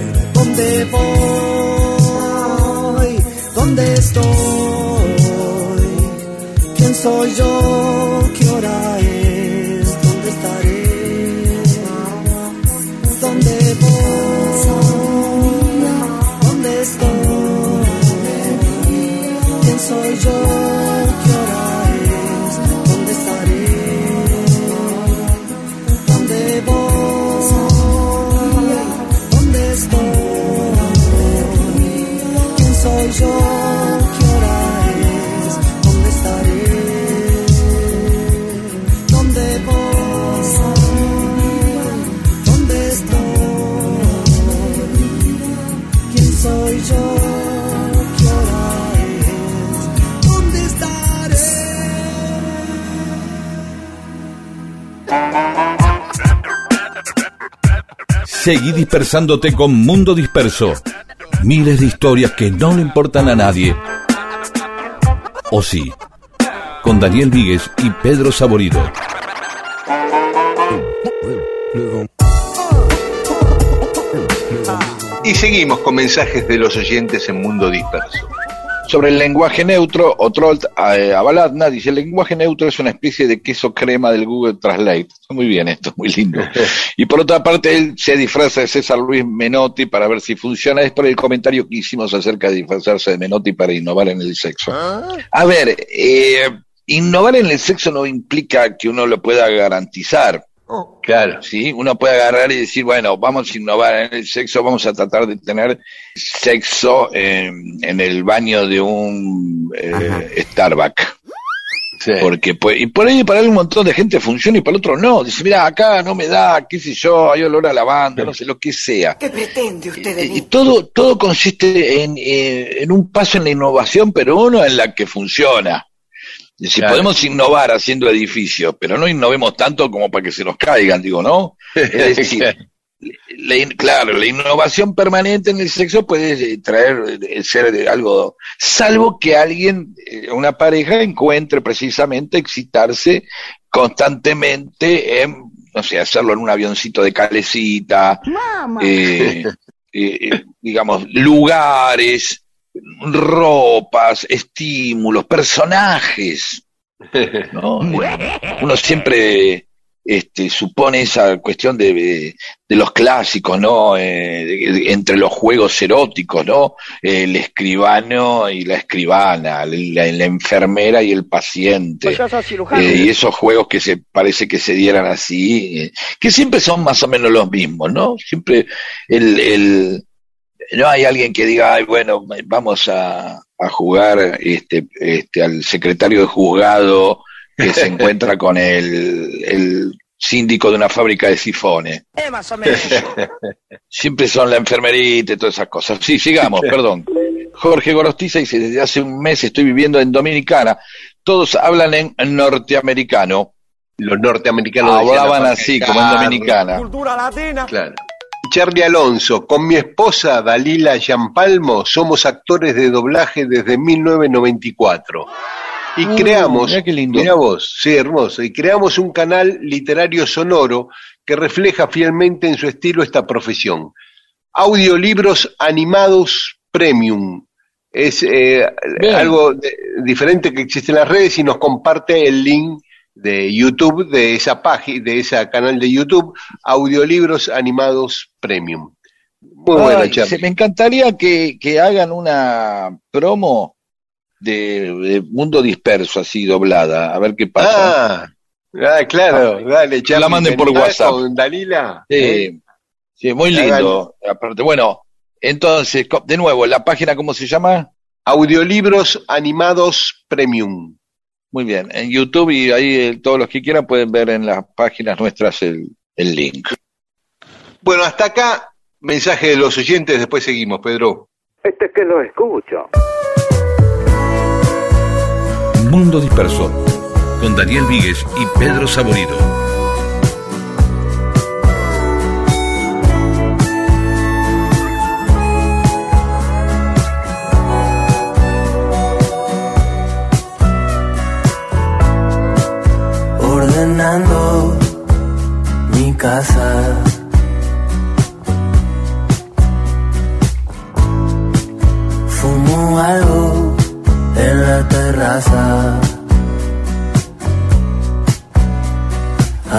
S10: ¿Dónde voy? ¿Dónde estoy? ¿Quién soy yo?
S7: Seguí dispersándote con Mundo Disperso. Miles de historias que no le importan a nadie. O sí. Con Daniel Víguez y Pedro Saborido.
S1: Y seguimos con mensajes de los oyentes en Mundo Disperso.
S2: Sobre el lenguaje neutro, Otrolt eh, Abaladna dice, el lenguaje neutro es una especie de queso crema del Google Translate. Muy bien esto, muy lindo. y por otra parte, él se disfraza de César Luis Menotti para ver si funciona. Es por el comentario que hicimos acerca de disfrazarse de Menotti para innovar en el sexo. A ver, eh, innovar en el sexo no implica que uno lo pueda garantizar.
S1: Claro.
S2: ¿sí? Uno puede agarrar y decir, bueno, vamos a innovar en el sexo, vamos a tratar de tener sexo en, en el baño de un eh, Starbucks.
S1: Sí.
S2: Porque pues, y por ahí para un montón de gente funciona y para el otro no. Dice, mira, acá no me da, qué sé yo, hay olor a lavanda, no sé lo que sea.
S11: ¿Qué pretende usted de
S2: Y, todo, todo consiste en, eh, en un paso en la innovación, pero uno en la que funciona. Si
S1: Claro.
S2: podemos innovar haciendo edificios, pero no innovemos tanto como para que se nos caigan, digo, ¿no? Es decir, la in- claro, la innovación permanente en el sexo puede eh, traer, eh, ser de algo, salvo que alguien, eh, una pareja, encuentre precisamente excitarse constantemente en, no sé, hacerlo en un avioncito de calecita, eh, eh, digamos, lugares, ropas, estímulos, personajes. ¿no? Uno siempre este, supone esa cuestión de, de, de los clásicos, ¿no? Eh, de- entre los juegos eróticos, ¿no? El escribano y la escribana, la, la enfermera y el paciente.
S3: Pues.
S2: Eh, y esos juegos que se parece que se dieran así, eh, que siempre son más o menos los mismos, ¿no? Siempre el, el no hay alguien que diga, ay, bueno, vamos a, a jugar este, este, al secretario de juzgado que se encuentra con el, el síndico de una fábrica de sifones.
S3: Eh, más o menos.
S2: Siempre son la enfermerita y todas esas cosas. Sí, sigamos, perdón. Jorge Gorostiza dice, desde hace un mes estoy viviendo en Dominicana. Todos hablan en norteamericano.
S1: Los norteamericanos
S2: Hablaban
S1: la
S2: así, como en dominicana.
S3: Cultura latina.
S1: Claro. Charlie Alonso, con mi esposa Dalila Gianpalmo somos actores de doblaje desde 1994. Y
S2: Uh,
S1: creamos,
S2: mirá qué lindo.
S1: mirá vos, sí, hermoso, y creamos un canal literario sonoro que refleja fielmente en su estilo esta profesión. Audiolibros animados premium. Es eh, algo de- diferente que existe en las redes y nos comparte el link de YouTube, de esa página, de ese canal de YouTube, audiolibros animados premium. Muy buena, Charlie.
S2: se- me encantaría que, que hagan una promo de, de Mundo Disperso, así doblada, a ver qué pasa.
S1: Ah, ah, claro, dale, Charlie.
S2: la manden
S1: ¿te
S2: por WhatsApp.
S1: Con Dalila.
S2: Sí,
S1: ¿Eh?
S2: Sí, muy lindo. Aparte, bueno, entonces, de nuevo, ¿la página cómo se llama?
S1: Audiolibros animados premium.
S2: Muy bien, en YouTube y ahí eh, todos los que quieran pueden ver en las páginas nuestras el, el link.
S1: Bueno, hasta acá, mensaje de los oyentes, después seguimos, Pedro.
S3: Este es que lo escucho.
S7: Mundo Disperso, con Daniel Víguez y Pedro Saborido.
S4: Casa. Fumo algo en la terraza.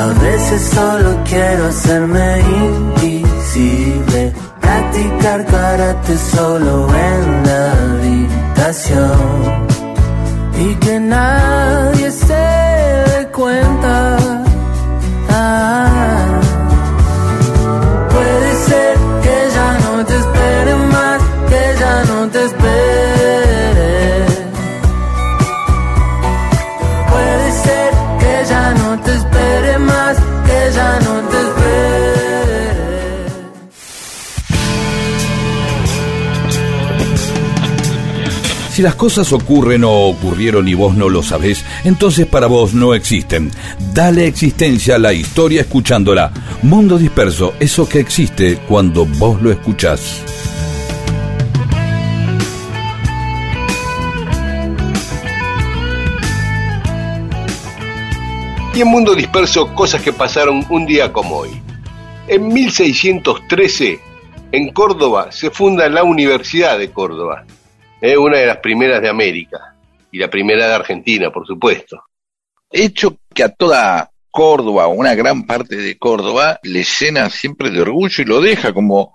S4: A veces solo quiero hacerme invisible, practicar karate solo en la habitación y que nadie se dé cuenta.
S7: Si las cosas ocurren o ocurrieron y vos no lo sabés, entonces para vos no existen. Dale existencia a la historia escuchándola. Mundo disperso, eso que existe cuando vos lo escuchás.
S1: Y en Mundo Disperso, cosas que pasaron un día como hoy. En 1613, en Córdoba, se funda la Universidad de Córdoba, eh, una de las primeras de América, y la primera de Argentina, por supuesto.
S2: Hecho que a toda Córdoba, o una gran parte de Córdoba, le llena siempre de orgullo y lo deja como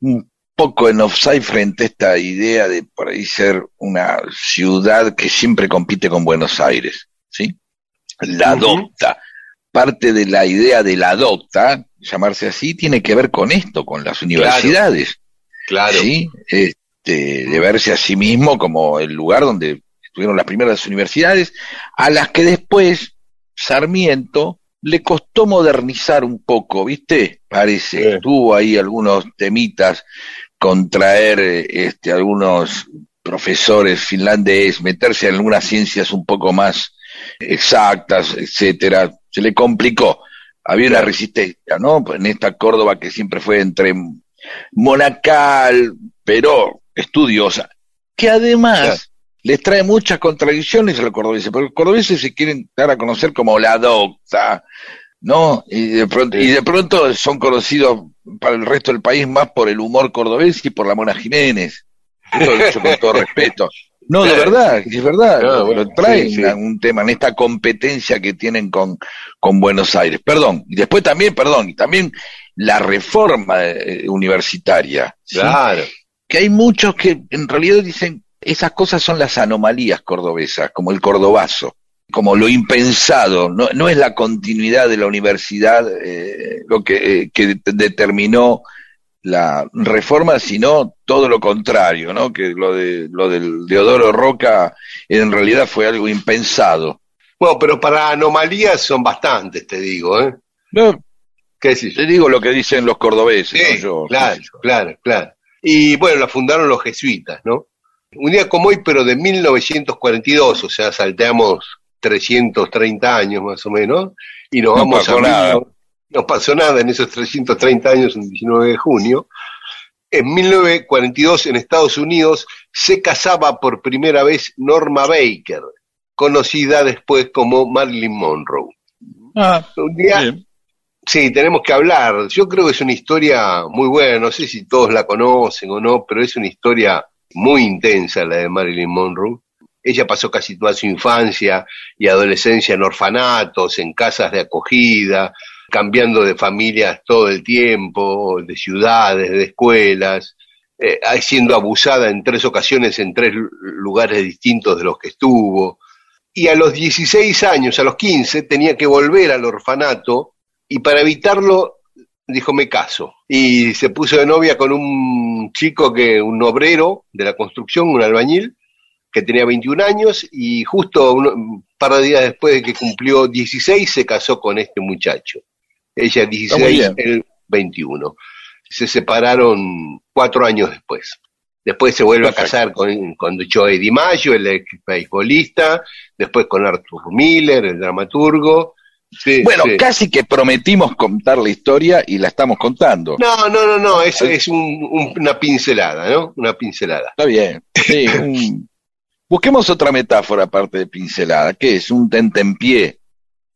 S2: un poco en offside frente a esta idea de por ahí ser una ciudad que siempre compite con Buenos Aires, ¿sí? La adopta. Parte de la idea de la adopta, llamarse así, tiene que ver con esto, con las universidades.
S1: Claro.
S2: ¿sí? De verse a sí mismo como el lugar donde estuvieron las primeras universidades, a las que después Sarmiento le costó modernizar un poco, ¿viste? Parece,
S1: Sí.
S2: tuvo ahí algunos temitas contraer este, algunos profesores finlandeses, meterse en algunas ciencias un poco más exactas, etcétera, se le complicó. Había una resistencia, ¿no? En esta Córdoba que siempre fue entre monacal, pero estudiosa, que además
S1: Claro.
S2: les trae muchas contradicciones a los cordobeses, porque los cordobeses se quieren dar a conocer como la docta, ¿no? Y de pronto, y de pronto son conocidos para el resto del país más por el humor cordobés y por la Mona Jiménez. Esto lo dicho con todo respeto. No, de verdad, es verdad,
S1: Claro,
S2: lo,
S1: bueno,
S2: traen
S1: sí, sí.
S2: a un tema en esta competencia que tienen con, con Buenos Aires. Perdón, y después también, perdón, y también la reforma eh, universitaria. ¿sí?
S1: Claro.
S2: Que hay muchos que en realidad dicen esas cosas son las anomalías cordobesas, como el cordobazo, como lo impensado, no, no es la continuidad de la universidad eh, lo que, eh, que de- determinó la reforma, sino todo lo contrario, ¿no? Que lo de lo del Deodoro Roca en realidad fue algo impensado.
S1: Bueno, pero para anomalías son bastantes, te digo, ¿eh?
S2: No,
S1: ¿Qué
S2: te digo lo que dicen los cordobeses,
S1: Sí,
S2: no yo.
S1: claro, claro, claro. Y bueno, la fundaron los jesuitas, ¿no? Un día como hoy, pero de 1942, o sea, salteamos 330 años más o menos, y nos
S2: No
S1: vamos
S2: pasó
S1: a...
S2: nada.
S1: No pasó nada en esos 330 años, el 19 de junio. En 1942, en Estados Unidos, se casaba por primera vez Norma Baker, conocida después como Marilyn Monroe.
S2: Ah,
S1: Un día,
S2: bien.
S1: Sí, tenemos que hablar. Yo creo que es una historia muy buena, no sé si todos la conocen o no, pero es una historia muy intensa la de Marilyn Monroe. Ella pasó casi toda su infancia y adolescencia en orfanatos, en casas de acogida, cambiando de familias todo el tiempo, de ciudades, de escuelas, eh, siendo abusada en tres ocasiones en tres lu- lugares distintos de los que estuvo. Y a los 16 años, a los 15, tenía que volver al orfanato y para evitarlo dijo me caso. Y se puso de novia con un chico que, un obrero de la construcción, un albañil, que tenía 21 años y justo un, par de días después de que cumplió 16 se casó con este muchacho. Ella
S2: muy
S1: 16,
S2: bien.
S1: él 21. Se separaron cuatro años después. Después se vuelve
S2: Perfecto.
S1: a casar con, con Joey Di Maggio, el ex beisbolista, después con Arthur Miller, el dramaturgo. Sí,
S2: Bueno,
S1: sí.
S2: casi que prometimos contar la historia y la estamos contando.
S1: No, no, no, no, es, es un- un- una pincelada, ¿no? Una pincelada.
S2: Está bien. Sí, un- Busquemos otra metáfora aparte de pincelada. ¿Qué es? Un tentempié.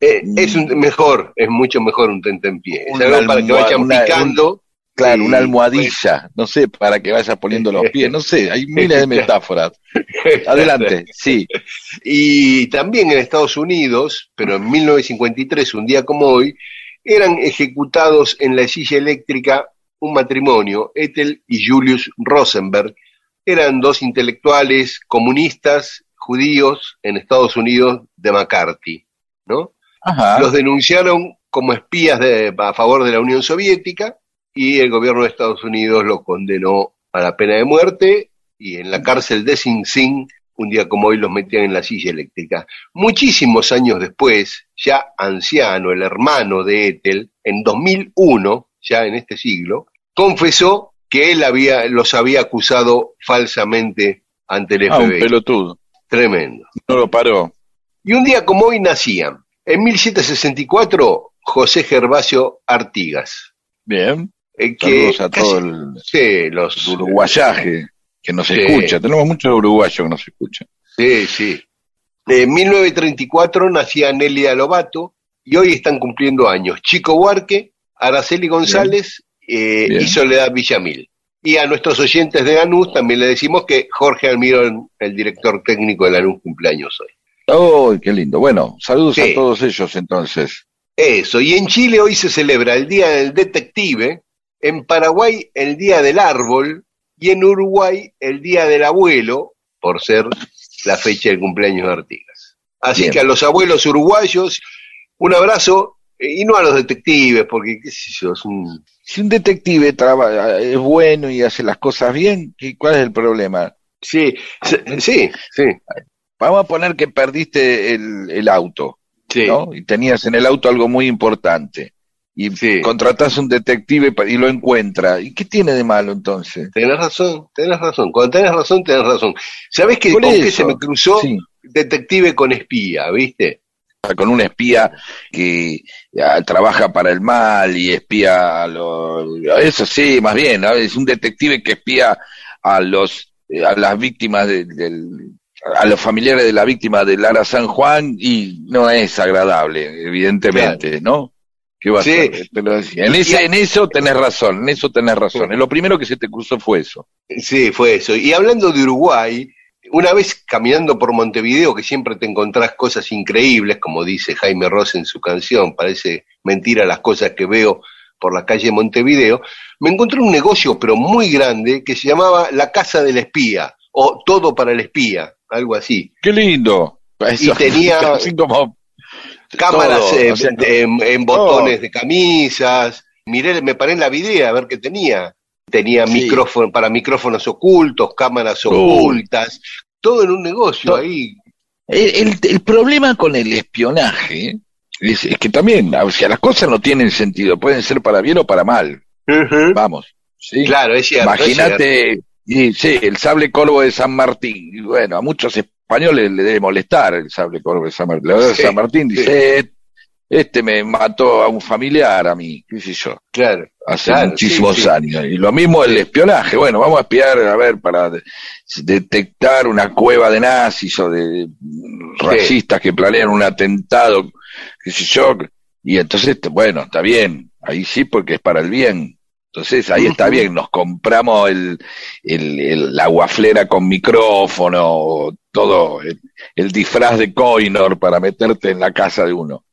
S1: Eh, es un, mejor, es mucho mejor un tentempié. Es algo para que vayan picando.
S2: Claro, una almohadilla. No sé, para que vayas poniendo los pies. No sé, hay miles de metáforas. Adelante, sí.
S1: Y también en Estados Unidos, pero en 1953, un día como hoy, eran ejecutados en la silla eléctrica un matrimonio, Ethel y Julius Rosenberg. Eran dos intelectuales comunistas judíos en Estados Unidos de McCarthy, ¿no?
S2: Ajá.
S1: Los denunciaron como espías de- a favor de la Unión Soviética y el gobierno de Estados Unidos los condenó a la pena de muerte y en la cárcel de Sing Sing, un día como hoy, los metían en la silla eléctrica. Muchísimos años después, ya anciano, el hermano de Ethel, en 2001, ya en este siglo, confesó que él había, los había acusado falsamente ante el
S2: Ah, un
S1: FBI.
S2: pelotudo.
S1: Tremendo.
S2: No lo paró.
S1: Y un día como hoy nacían, en 1764, José Gervasio Artigas.
S2: Bien.
S1: Eh, que
S2: Saludos a
S1: casi-
S2: todo el
S1: Sí, los
S2: uruguayaje que nos
S1: Sí.
S2: escucha. Tenemos muchos uruguayos que nos escuchan.
S1: Sí, sí. En 1934 nacía Nelia Lobato y hoy están cumpliendo años Chico Huarque, Araceli González eh,
S2: Bien.
S1: y Soledad Villamil. Y a nuestros oyentes de Lanús también le decimos que Jorge Almirón, el director técnico de Lanús, cumpleaños hoy.
S2: ¡Oh, qué lindo! Bueno, saludos
S1: Sí.
S2: a todos ellos entonces.
S1: Eso, y en Chile hoy se celebra el Día del Detective, en Paraguay el Día del Árbol y en Uruguay el Día del Abuelo, por ser la fecha del cumpleaños de Artigas. Así
S2: Bien.
S1: que a los abuelos uruguayos, un abrazo, eh, y no a los detectives, porque qué sé yo, es un...
S2: Si un detective traba- es bueno y hace las cosas bien, ¿qué- ¿cuál es el problema?
S1: Sí, se- sí, sí,
S2: Vamos a poner que perdiste el, el auto,
S1: sí.
S2: ¿no? Y tenías en el auto algo muy importante. Y
S1: Sí.
S2: contratás un detective y lo encuentra. ¿Y qué tiene de malo entonces?
S1: Tenés razón, tenés razón. Cuando tenés razón, tenés razón. ¿Sabés que, con qué se me cruzó?
S2: Sí.
S1: Detective con espía, ¿viste?
S2: con un espía que ah, trabaja para el mal y espía a los eso sí más bien ¿no? es un detective que espía a los eh, a las víctimas de- del a los familiares de la víctima de Lara San Juan y no es agradable evidentemente no ¿Qué va a
S1: Sí.
S2: Pero en, ese, en eso tenés razón, en eso tenés razón. Lo primero que se te cruzó fue eso.
S1: Sí, fue eso. Y hablando de Uruguay, una vez caminando por Montevideo, que siempre te encontrás cosas increíbles, como dice Jaime Ross en su canción, parece mentira las cosas que veo por la calle Montevideo, me encontré un negocio, pero muy grande, que se llamaba La Casa del Espía, o Todo para el Espía, algo así.
S2: ¡Qué lindo! Eso,
S1: tenía-
S2: así como
S1: Cámaras
S2: Todo, o sea,
S1: en, en botones de camisas, miré, me paré en la vidriera a ver qué tenía. Tenía
S2: Sí.
S1: micrófono para micrófonos ocultos, cámaras
S2: Uy.
S1: ocultas, todo en un negocio ahí.
S2: El, el- el problema con el espionaje es, es que también, o sea, las cosas no tienen sentido, pueden ser para bien o para mal, vamos. ¿sí?
S1: Claro, es cierto. es cierto.
S2: Imagínate, y, sí, el sable corvo de San Martín, y bueno, a muchos españoles le debe molestar el sable corvo de San Martín. La verdad,
S1: Sí,
S2: San Martín
S1: sí.
S2: dice, "Eh, este me mató a un familiar, a mí, qué sé yo,
S1: Claro.
S2: hace
S1: Claro,
S2: muchísimos
S1: sí,
S2: años. Y lo mismo el espionaje, bueno, vamos a espiar, a ver, para de- detectar una cueva de nazis o de racistas que planean un atentado, qué sé yo, y entonces, bueno, está bien, ahí sí porque es para el bien. Entonces ahí está bien, nos compramos el, el, el- la guaflera con micrófono, todo, el, el disfraz de Coinor para meterte en la casa de uno.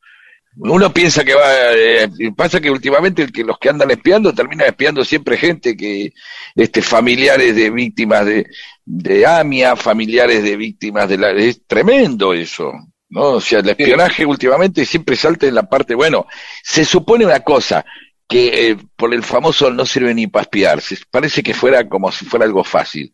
S2: Uno piensa que va, eh, pasa que últimamente el que los que andan espiando terminan espiando siempre gente que, este, familiares de víctimas de, de AMIA, familiares de víctimas de la, es tremendo eso, ¿no? O sea, el espionaje últimamente siempre salta en la parte, bueno, se supone una cosa, que eh, por el famoso no sirve ni para espiar. Se- Parece que fuera como si fuera algo fácil.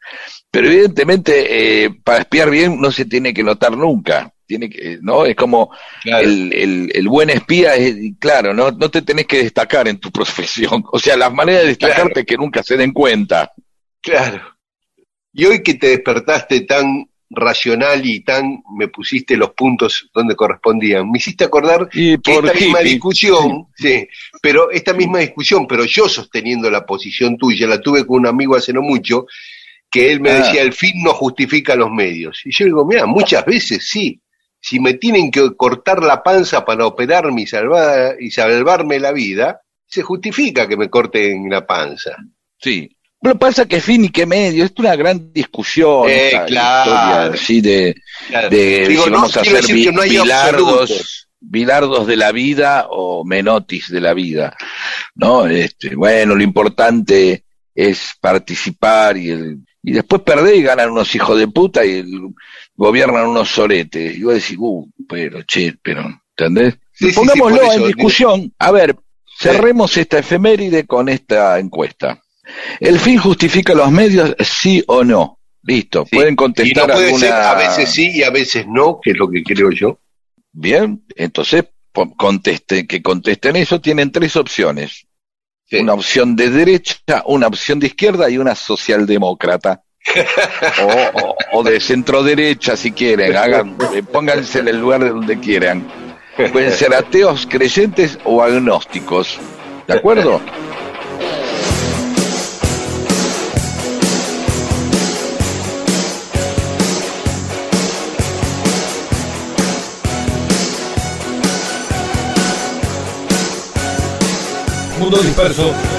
S2: Pero evidentemente, eh, para espiar bien no se tiene que notar nunca. Tiene que, ¿no? Es como
S1: Claro.
S2: el, el, el buen espía es, claro, no, no te tenés que destacar en tu profesión. O sea, las maneras de destacarte
S1: Claro.
S2: es que nunca se den cuenta.
S1: Claro. Y hoy que te despertaste tan racional y tan me pusiste los puntos donde correspondían, me hiciste acordar
S2: Y
S1: que esta misma discusión, sí, pero esta misma discusión, pero yo sosteniendo la posición tuya, la tuve con un amigo hace no mucho, que él me
S2: Ah.
S1: decía, el fin no justifica los medios. Y yo digo, mira, muchas veces sí. Si me tienen que cortar la panza para operarme y, salvar, y salvarme la vida, se justifica que me corten la panza.
S2: Sí. Pero pasa que fin y que medio, es una gran discusión.
S1: Eh,
S2: esta
S1: claro.
S2: historia, así de,
S1: Claro.
S2: de
S1: Digo,
S2: si
S1: no
S2: vamos a hacer
S1: no hay
S2: bilardos, bilardos de la vida o menotis de la vida. ¿No? Este, bueno, lo importante es participar y el, y después perder y ganan unos hijos de puta y el- gobiernan unos soretes. Y vos decís, uh, pero che, pero, ¿entendés?
S1: Sí, sí, sí,
S2: Pongámoslo
S1: eso,
S2: en discusión. A ver, cerremos esta efeméride con esta encuesta. ¿El fin justifica los medios, sí o no? Listo,
S1: Sí.
S2: pueden
S1: Y
S2: contestar
S1: no puede
S2: alguna...
S1: ser, a veces sí y a veces no, que es lo que creo yo.
S2: Bien, entonces contesten, que contesten eso, tienen tres opciones.
S1: Sí.
S2: Una opción de derecha, una opción de izquierda y una socialdemócrata. o, o- o de centro derecha si quieren, hagan, pónganse en el lugar de donde quieran. Pueden ser ateos, creyentes o agnósticos. ¿De acuerdo?
S9: Mundo disperso.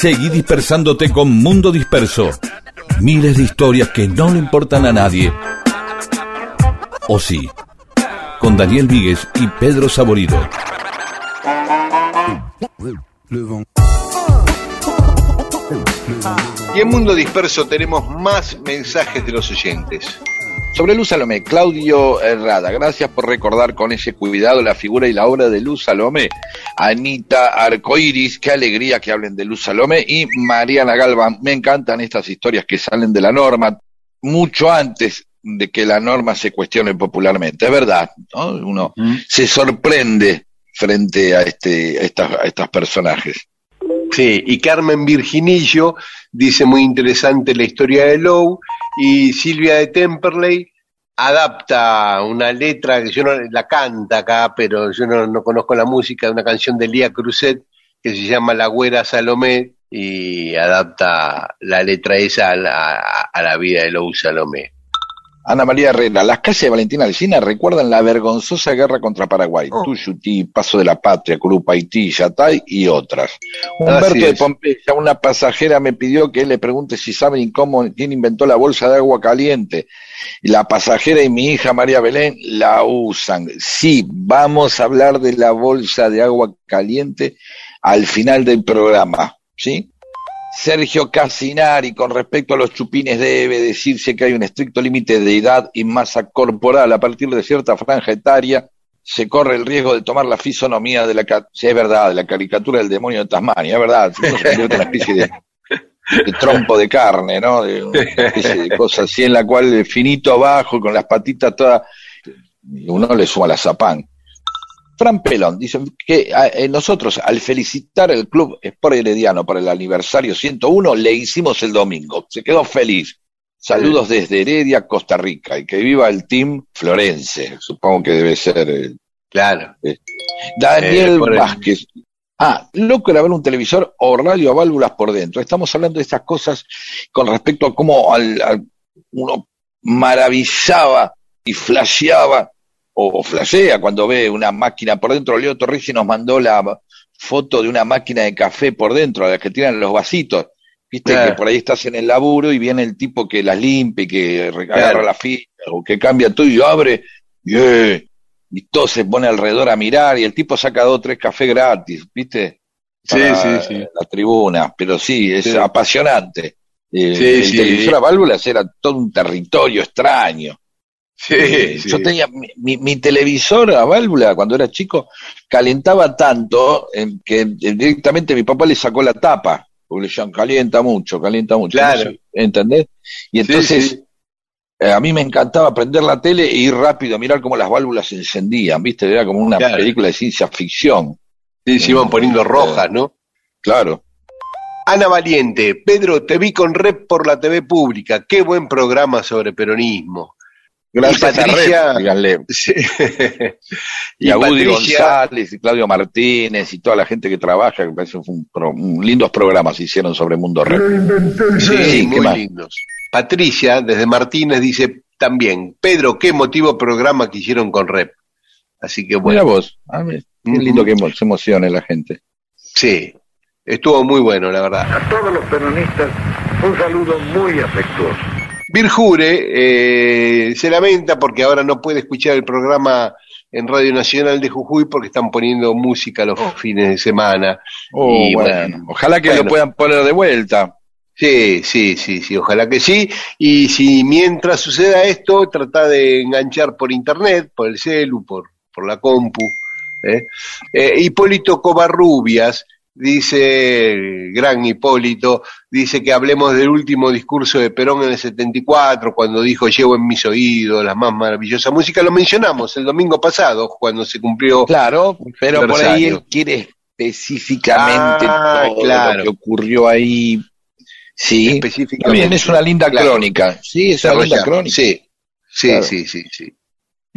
S9: Seguí dispersándote con Mundo Disperso. Miles de historias que no le importan a nadie. O sí. Con Daniel Víguez y Pedro Saborido.
S1: Y en Mundo Disperso tenemos más mensajes de los oyentes.
S2: Sobre Luz Salomé, Claudio Herrada, gracias por recordar con ese cuidado la figura y la obra de Luz Salomé. Anita Arcoiris, qué alegría que hablen de Luz Salomé. Y Mariana Galvan, me encantan estas historias que salen de la norma, mucho antes de que la norma se cuestione popularmente. Es verdad, ¿no? uno se sorprende frente a, este, a, estas, a estos personajes.
S1: Sí, y Carmen Virginillo dice muy interesante la historia de Lowe y Silvia de Temperley adapta una letra que yo no la canta acá, pero yo no, no conozco la música de una canción de Lía Cruzet que se llama La Güera Salomé y adapta la letra esa a la, a la vida de Lowe Salomé.
S2: Ana María Herrera, las calles de Valentina Alcina recuerdan la vergonzosa guerra contra Paraguay,
S1: Oh.
S2: Tuyutí, Paso de la Patria, Curupa, Haití, Yatay y otras. Humberto
S1: Así
S2: de. Pompeya, una pasajera me pidió que le pregunte si saben cómo, quién inventó la bolsa de agua caliente. Y La pasajera y mi hija María Belén la usan. Sí, vamos a hablar de la bolsa de agua caliente al final del programa, ¿sí? Sergio Casinari, con respecto a los chupines, debe decirse que hay un estricto límite de edad y masa corporal. A partir de cierta franja etaria, se corre el riesgo de tomar la fisonomía de la, es verdad, de la caricatura del demonio de Tasmania, es verdad, se una especie de, trompo de carne, ¿no? De una especie de cosa así en la cual finito abajo, con las patitas todas, uno le suma la zapán. Fran Pelón dice que eh, nosotros al felicitar el club Sport Herediano por el aniversario 101 le hicimos el domingo, se quedó feliz. Saludos desde Heredia, Costa Rica, y que viva el team Florense, supongo que debe ser eh,
S1: Claro.
S2: Daniel
S1: Eh, por el-
S2: Vázquez. Ah, loco era ver un televisor o radio a válvulas por dentro. Estamos hablando de estas cosas con respecto a cómo al- al- uno maravillaba y flasheaba o, flashea cuando ve una máquina por dentro. Leo Torrisi nos mandó la foto de una máquina de café por dentro, a la que tiran los vasitos. Viste
S1: Claro.
S2: que por ahí estás en el laburo y viene el tipo que las limpia, y que
S1: Claro.
S2: agarra la fila o que cambia todo y abre. Y, y todo se pone alrededor a mirar y el tipo saca dos o tres cafés gratis, ¿viste?
S1: Sí, sí, sí.
S2: La tribuna, pero sí, es
S1: Sí.
S2: apasionante. Eh,
S1: Sí,
S2: el
S1: sí.
S2: televisor a válvulas era todo un territorio extraño.
S1: Sí,
S2: Eh,
S1: sí.
S2: Yo tenía mi, mi- mi televisor a válvula cuando era chico, calentaba tanto eh, que eh, directamente mi papá le sacó la tapa, porque le decían, calienta mucho, calienta mucho.
S1: Claro.
S2: No sé, ¿Entendés? Y entonces
S1: sí.
S2: eh, a mí me encantaba prender la tele e ir rápido, mirar cómo las válvulas se encendían, ¿viste? Era como una
S1: Claro.
S2: película de ciencia ficción.
S1: Sí, se iban poniendo rojas, ¿no?
S2: Claro.
S1: Ana Valiente, Pedro, te vi con rep por la TV pública. Qué buen programa sobre peronismo.
S2: Gracias
S1: Y Patricia-
S2: a Red, díganle.
S1: Sí.
S2: Y, a Woody
S1: Patricia-
S2: González y Claudio Martínez y toda la gente que trabaja, que parece un, lindos programas se hicieron sobre Mundo Red.
S1: Sí,
S2: Sí, ¿qué
S1: muy
S2: más?
S1: lindos. Patricia, desde Martínez, dice también, Pedro, qué emotivo programa que hicieron con Rep. Así que
S2: Mira
S1: bueno,
S2: vos, a ver, qué
S1: Ujú.
S2: lindo que se emocione la gente.
S1: sí, estuvo muy bueno, la verdad.
S3: A todos los peronistas, un saludo muy afectuoso.
S1: Virjure eh, se lamenta porque ahora no puede escuchar el programa en Radio Nacional de Jujuy porque están poniendo música los fines de semana.
S2: Oh,
S1: Y
S2: bueno, ojalá que
S1: bueno.
S2: lo puedan poner de vuelta.
S1: Sí, sí, sí, sí, ojalá que sí. Y si mientras suceda esto, trata de enganchar por internet, por el celu, por, por la compu. ¿eh? Eh, Hipólito Covarrubias, dice, el gran Hipólito, dice que hablemos del último discurso de Perón en el 74, cuando dijo llevo en mis oídos la más maravillosa música. Lo mencionamos el domingo pasado, cuando se cumplió.
S2: Claro, pero por ahí él quiere específicamente
S1: Ah,
S2: todo
S1: claro.
S2: lo que ocurrió ahí. Sí,
S1: Específicamente.
S2: bien, es una linda
S1: Claro.
S2: crónica. Sí, es una linda crónica.
S1: Sí, sí,
S2: Claro.
S1: sí, sí, sí.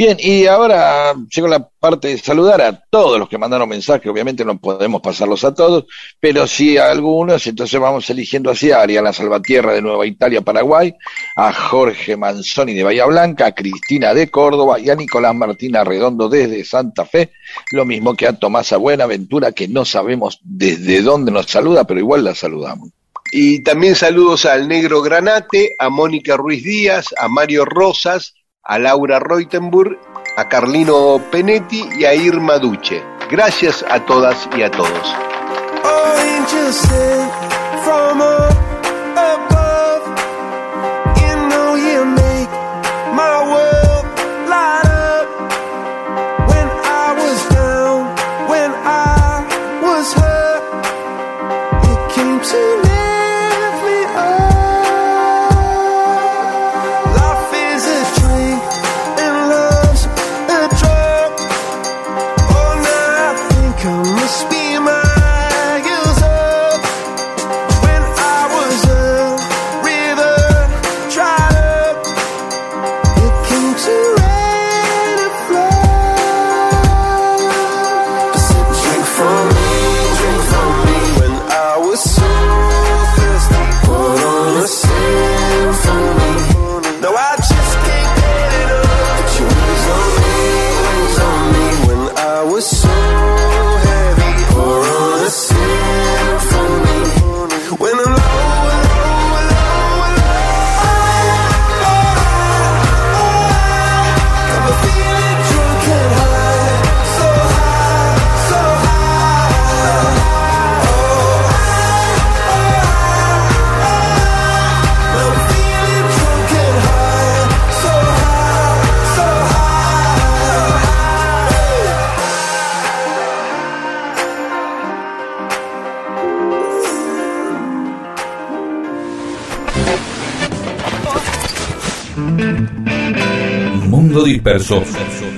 S2: Bien, y ahora llegó la parte de saludar a todos los que mandaron mensajes, obviamente no podemos pasarlos a todos, pero sí a algunos, entonces vamos eligiendo así a Ariana Salvatierra de Nueva Italia, Paraguay, a Jorge Manzoni de Bahía Blanca, a Cristina de Córdoba y a Nicolás Martina Redondo desde Santa Fe, lo mismo que a Tomasa Buenaventura, que no sabemos desde dónde nos saluda, pero igual la saludamos.
S1: Y también saludos al Negro Granate, a Mónica Ruiz Díaz, a Mario Rosas, a Laura Reutenburg, a Carlino Penetti y a Irma Duche. Gracias a todas y a todos.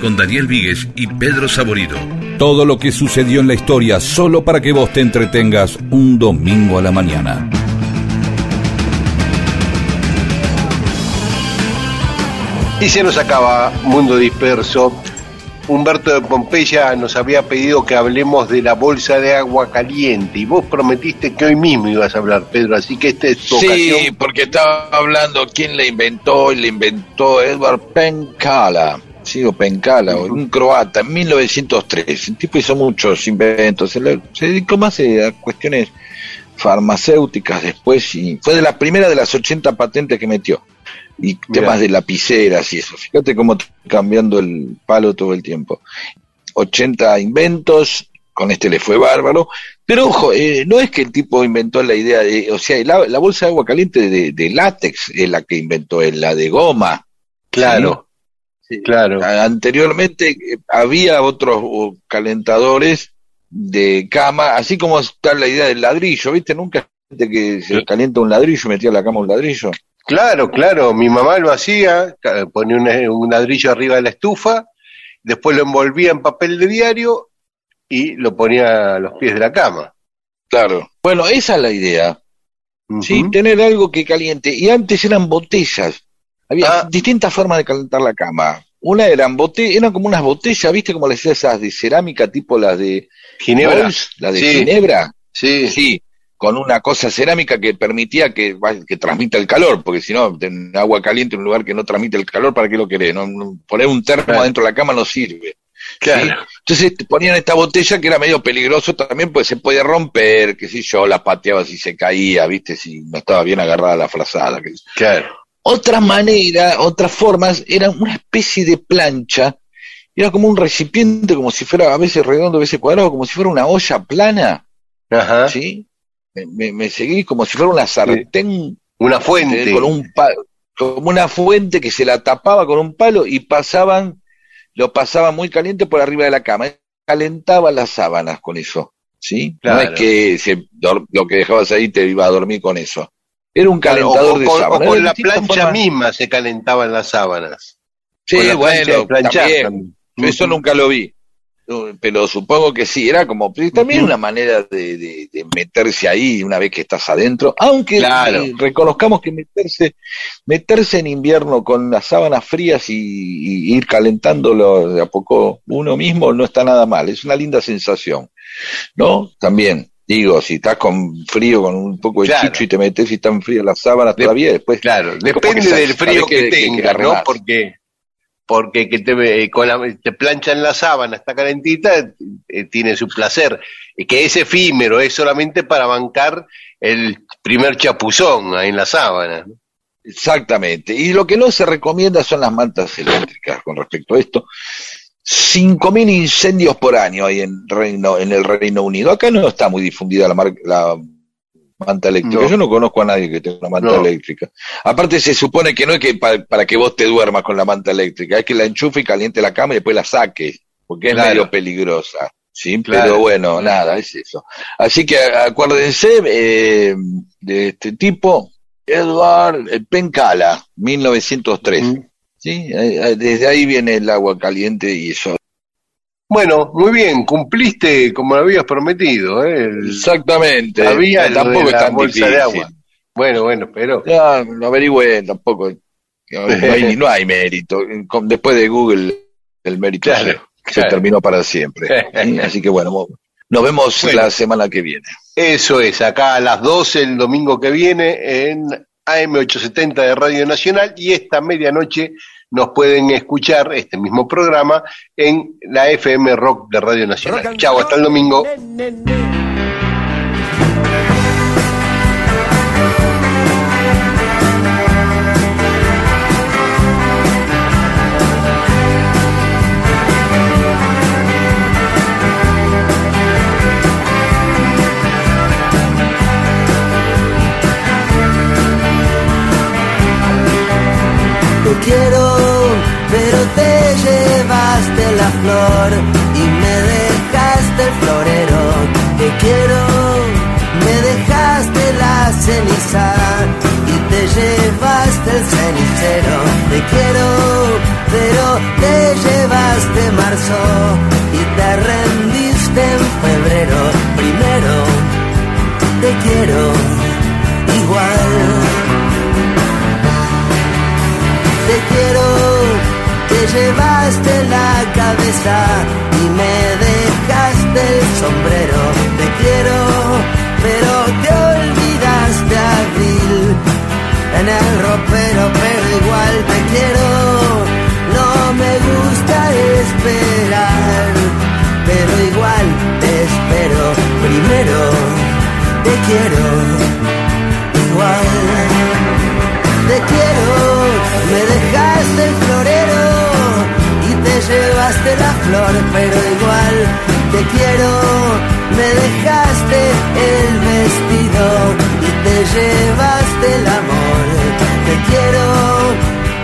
S7: Con Daniel Víguez y Pedro Saborido. Todo lo que sucedió en la historia solo para que vos te entretengas un domingo a la mañana.
S1: Y se nos acaba Mundo Disperso. Humberto de Pompeya nos había pedido que hablemos de la bolsa de agua caliente y vos prometiste que hoy mismo ibas a hablar, Pedro, así que esta es tu
S2: Sí,
S1: ocasión.
S2: porque estaba hablando quién le inventó, y le inventó Edward Penkala, sí, o Penkala, o un croata, en 1903. El tipo hizo muchos inventos, se, le- se dedicó más eh, a cuestiones farmacéuticas después y fue de la primera de las 80 patentes que metió. Y temas de lapiceras y eso. Fíjate cómo cambiando el palo todo el tiempo. 80 inventos, con este le fue bárbaro. Pero ojo, eh, no es que el tipo inventó la idea de, o sea, la, la bolsa de agua caliente de, de látex es la que inventó él, la de goma.
S1: Claro,
S2: Sí.
S1: claro.
S2: Anteriormente eh, había otros uh, calentadores de cama, así como está la idea del ladrillo, ¿viste? Nunca gente que se calienta un ladrillo y metía la cama un ladrillo.
S1: Claro, claro, mi mamá lo hacía, ponía un, un ladrillo arriba de la estufa, después lo envolvía en papel de diario y lo ponía a los pies de la cama.
S2: Claro. Bueno, esa es la idea. Sí, tener algo que caliente. Y antes eran botellas. Había
S1: Ah.
S2: distintas formas de calentar la cama. Una eran botellas, eran como unas botellas, ¿viste? Como les decía esas de cerámica, tipo las de
S1: Ginebra.
S2: Bols, la de
S1: Sí.
S2: Ginebra.
S1: Sí,
S2: Sí, con una cosa cerámica que permitía que, que transmita el calor, porque si no, agua caliente en un lugar que no transmite el calor, ¿para qué lo querés? No, poner un termo
S1: Claro.
S2: adentro de la cama no sirve.
S1: claro.
S2: ¿sí? Entonces ponían esta botella que era medio peligroso también, pues se podía romper, qué sé yo, la pateaba si se caía, viste, si no estaba bien agarrada la frazada. qué sé.
S1: Claro.
S2: Otra manera, otras formas, eran una especie de plancha, era como un recipiente, como si fuera a veces redondo, a veces cuadrado, como si fuera una olla plana,
S1: Ajá.
S2: ¿sí? Me, me, como si fuera una sartén
S1: Una fuente.
S2: con un palo, como una fuente que se la tapaba con un palo y pasaban, lo pasaban muy caliente por arriba de la cama. Calentaba las sábanas con eso, ¿sí? No
S1: Claro.
S2: es que se, lo que dejabas ahí te iba a dormir con eso. Era un
S1: Claro,
S2: calentador de
S1: con, o
S2: sábanas.
S1: con la plancha misma se calentaban las sábanas.
S2: Sí,
S1: plancha
S2: bueno,
S1: planchar
S2: también.
S1: también.
S2: Yo Eso nunca lo vi. Pero supongo que sí, era como, pero también una manera de, de- de meterse ahí una vez que estás adentro, aunque
S1: Claro.
S2: eh, reconozcamos que meterse, meterse en invierno con las sábanas frías y, y ir calentándolo de a poco uno mismo no está nada mal, es una linda sensación, ¿no? También, digo, si estás con frío, con un poco de
S1: Claro.
S2: chicho y te metes y están frías las sábanas
S1: De-
S2: todavía, después
S1: Claro, depende del frío que,
S2: que-
S1: tengas, ¿no? Porque porque que te, con la, te planchan la sábana, está calentita, eh, tiene su placer. Que es efímero, es solamente para bancar el primer chapuzón ahí en la sábana.
S2: Exactamente. Y lo que no se recomienda son las mantas eléctricas con respecto a esto. 5.000 incendios por año hay en, Reino, en el Reino Unido. Acá no está muy difundida la, la manta eléctrica.
S1: No.
S2: Yo no conozco a nadie que tenga una manta
S1: No.
S2: eléctrica. Aparte se supone que no es que pa- para que vos te duermas con la manta eléctrica, es que la enchufe y caliente la cama y después la saques, porque es
S1: Claro.
S2: medio peligrosa. Sí,
S1: Claro.
S2: pero bueno, nada, es eso. Así que acuérdense eh, de este tipo, Edward Pencala, 1903.
S1: Mm.
S2: ¿sí? Eh, eh, Desde ahí viene el agua caliente y eso.
S1: Bueno, muy bien, cumpliste como lo habías prometido. ¿eh? El-
S2: Exactamente.
S1: Había
S2: No, tampoco es
S1: la
S2: tan
S1: bolsa
S2: difícil.
S1: de agua. Bueno, bueno, pero
S2: Ya, lo averigüé, tampoco. No hay, no hay mérito. Después de Google, el mérito
S1: Claro,
S2: se, terminó para siempre. ¿sí? Así que bueno, nos vemos
S1: Bueno.
S2: la semana que viene.
S1: Eso es, acá a las 12 el domingo que viene en AM870 de Radio Nacional y esta medianoche nos pueden escuchar este mismo programa en la FM Rock de Radio Nacional. Chao, hasta el domingo.
S4: Te quiero, te llevaste la flor y me dejaste el florero. Te quiero, me dejaste la ceniza y te llevaste el cenicero. Te quiero, pero te llevaste marzo y te rendiste en febrero. Primero te quiero igual. Llevaste la cabeza y me dejaste el sombrero. Te quiero, pero te olvidaste abril en el ropero, pero igual te quiero. No me gusta esperar, pero igual te espero. Primero te quiero, igual llevaste la flor, pero igual te quiero. Me dejaste el vestido y te llevaste el amor. Te quiero,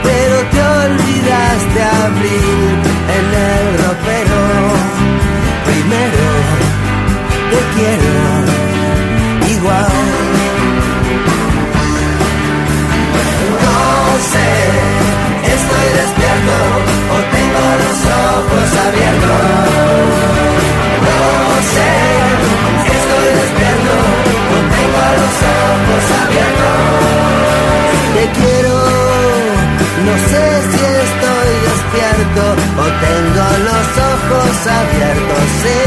S4: pero te olvidaste abril en el ropero. Primero te quiero No sé, estoy despierto o tengo los ojos abiertos. Te quiero, no sé si estoy despierto o tengo los ojos abiertos. Sé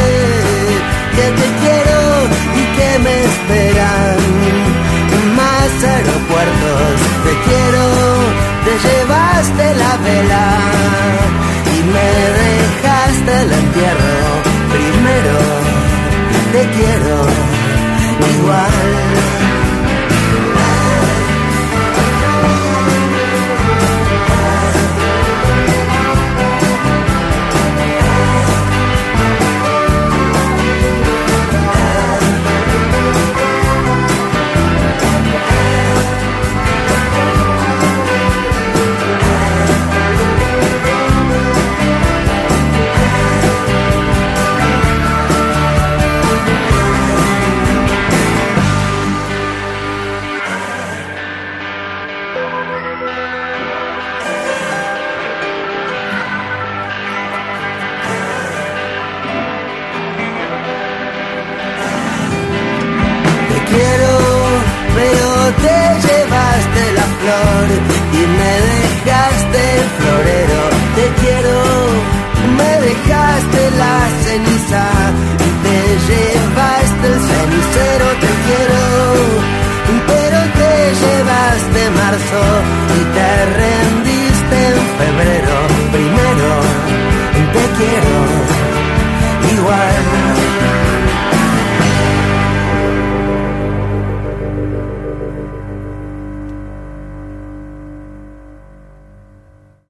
S4: que te quiero y que me esperan más aeropuertos. Te quiero, te llevaste la vela y me dejaste el entierro. Primero te quiero igual.